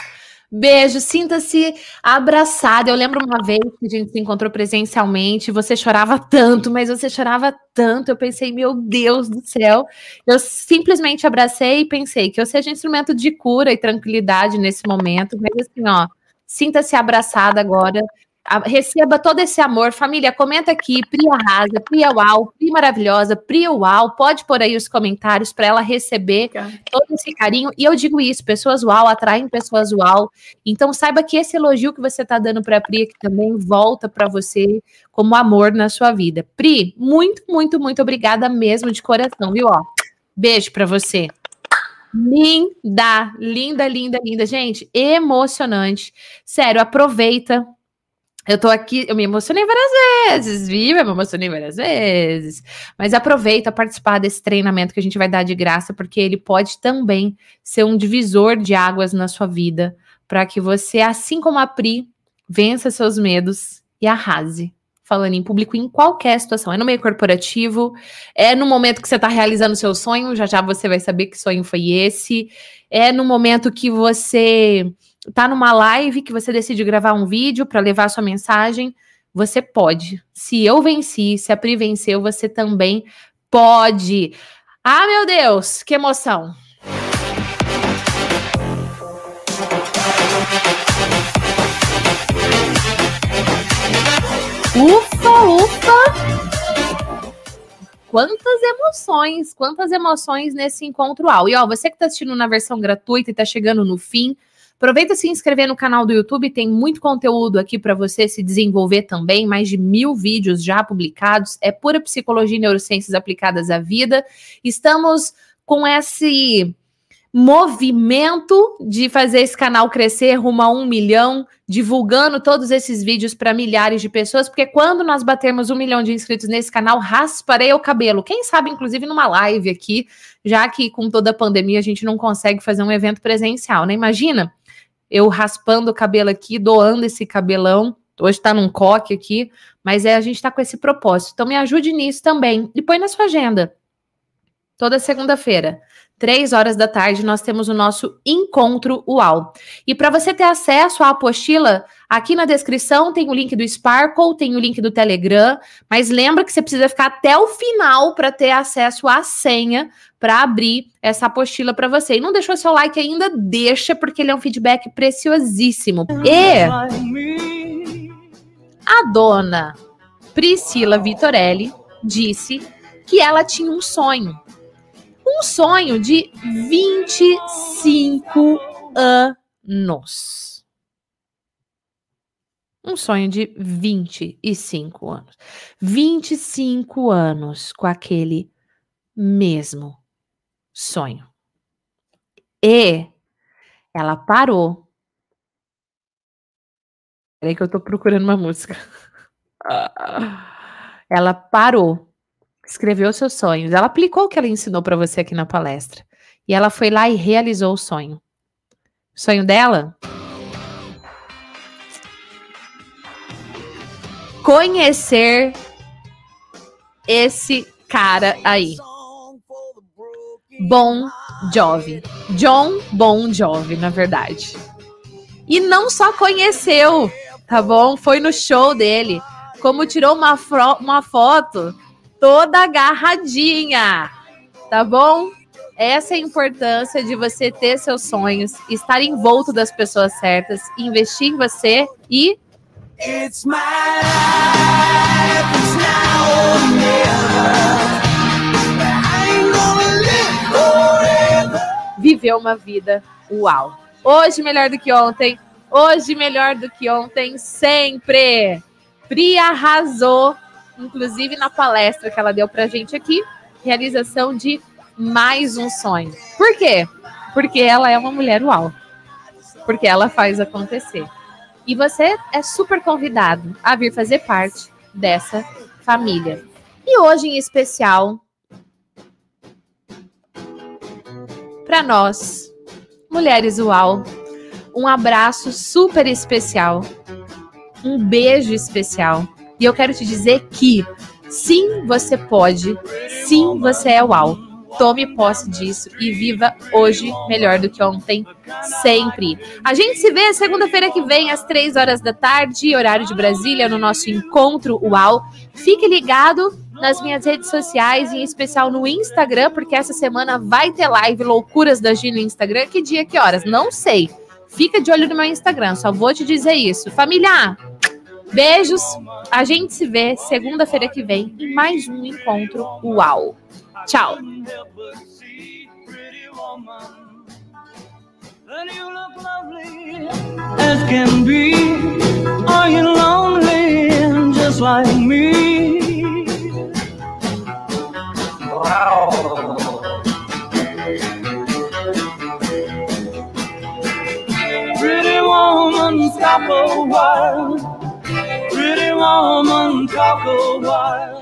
Beijo, sinta-se abraçada. Eu lembro uma vez que a gente se encontrou presencialmente, você chorava tanto, mas você chorava tanto. Eu pensei, meu Deus do céu. Eu simplesmente abracei e pensei que eu seja instrumento de cura e tranquilidade nesse momento, mas assim, ó, sinta-se abraçada agora receba todo esse amor. Família, comenta aqui, Pri arrasa, Pri uau, Pri maravilhosa, Pri uau. Pode pôr aí os comentários para ela receber todo esse carinho. E eu digo isso, pessoas uau atraem pessoas uau. Então saiba que esse elogio que você está dando para a Pri aqui também volta para você como amor na sua vida. Pri, muito, muito, muito obrigada mesmo de coração, viu? Ó, beijo para você. Linda, linda, linda, linda. Gente, emocionante. Sério, aproveita eu tô aqui, eu me emocionei várias vezes, viu? Eu me emocionei várias vezes. Mas aproveita participar desse treinamento que a gente vai dar de graça, porque ele pode também ser um divisor de águas na sua vida, para que você, assim como a Pri, vença seus medos e arrase. Falando em público em qualquer situação. É no meio corporativo, é no momento que você está realizando seu sonho, já já você vai saber que sonho foi esse. É no momento que você tá numa live que você decide gravar um vídeo para levar sua mensagem, você pode. Se eu venci, se a Pri venceu, você também pode. Ah, meu Deus, que emoção! Ufa, ufa! Quantas emoções, quantas emoções nesse encontro ao. E ó, você que está assistindo na versão gratuita e está chegando no fim, Aproveita se inscrever no canal do YouTube, tem muito conteúdo aqui para você se desenvolver também, mais de mil vídeos já publicados. É pura psicologia e neurociências aplicadas à vida. Estamos com esse movimento de fazer esse canal crescer rumo a um milhão, divulgando todos esses vídeos para milhares de pessoas, porque quando nós batermos um milhão de inscritos nesse canal, rasparei o cabelo. Quem sabe, inclusive, numa live aqui, já que com toda a pandemia a gente não consegue fazer um evento presencial, né? Imagina eu raspando o cabelo aqui, doando esse cabelão. Hoje está num coque aqui, mas é a gente está com esse propósito. Então me ajude nisso também. E põe na sua agenda. Toda segunda-feira, três horas da tarde, nós temos o nosso encontro UAU. E para você ter acesso à apostila, aqui na descrição tem o link do Sparkle, tem o link do Telegram, mas lembra que você precisa ficar até o final para ter acesso à senha para abrir essa apostila para você. E não deixou seu like ainda? Deixa, porque ele é um feedback preciosíssimo. E a dona Priscila Vitorelli disse que ela tinha um sonho um sonho de 25 anos. Um sonho de 25 anos. 25 anos com aquele mesmo sonho. E ela parou. Peraí que eu tô procurando uma música. *laughs* Ela parou escreveu seus sonhos. Ela aplicou o que ela ensinou para você aqui na palestra. E ela foi lá e realizou o sonho. O sonho dela? Conhecer esse cara aí. Bon Jovi. John Bon Jovi, na verdade. E não só conheceu, tá bom? Foi no show dele. Como tirou uma, uma foto toda agarradinha, tá bom? Essa é a importância de você ter seus sonhos, estar envolto das pessoas certas, investir em você e. It's my life, it's now or never. Viver uma vida uau. Hoje melhor do que ontem, hoje melhor do que ontem, sempre. Pri arrasou inclusive na palestra que ela deu pra gente aqui, realização de mais um sonho. Por quê? Porque ela é uma mulher uau. Porque ela faz acontecer. E você é super convidado a vir fazer parte dessa família. E hoje, em especial, para nós, mulheres uau, um abraço super especial, um beijo especial e eu quero te dizer que sim, você pode, sim, você é uau. Tome posse disso e viva hoje melhor do que ontem, sempre. A gente se vê segunda-feira que vem, às três horas da tarde, horário de Brasília, no nosso encontro UAU. Fique ligado nas minhas redes sociais, em especial no Instagram, porque essa semana vai ter live Loucuras da Gi no Instagram. Que dia, que horas? Não sei. Fica de olho no meu Instagram, só vou te dizer isso. Família, beijos. A gente se vê segunda-feira que vem em mais um encontro UAU. Tchau. Pretty woman, stop a while. Pretty woman, talk a while.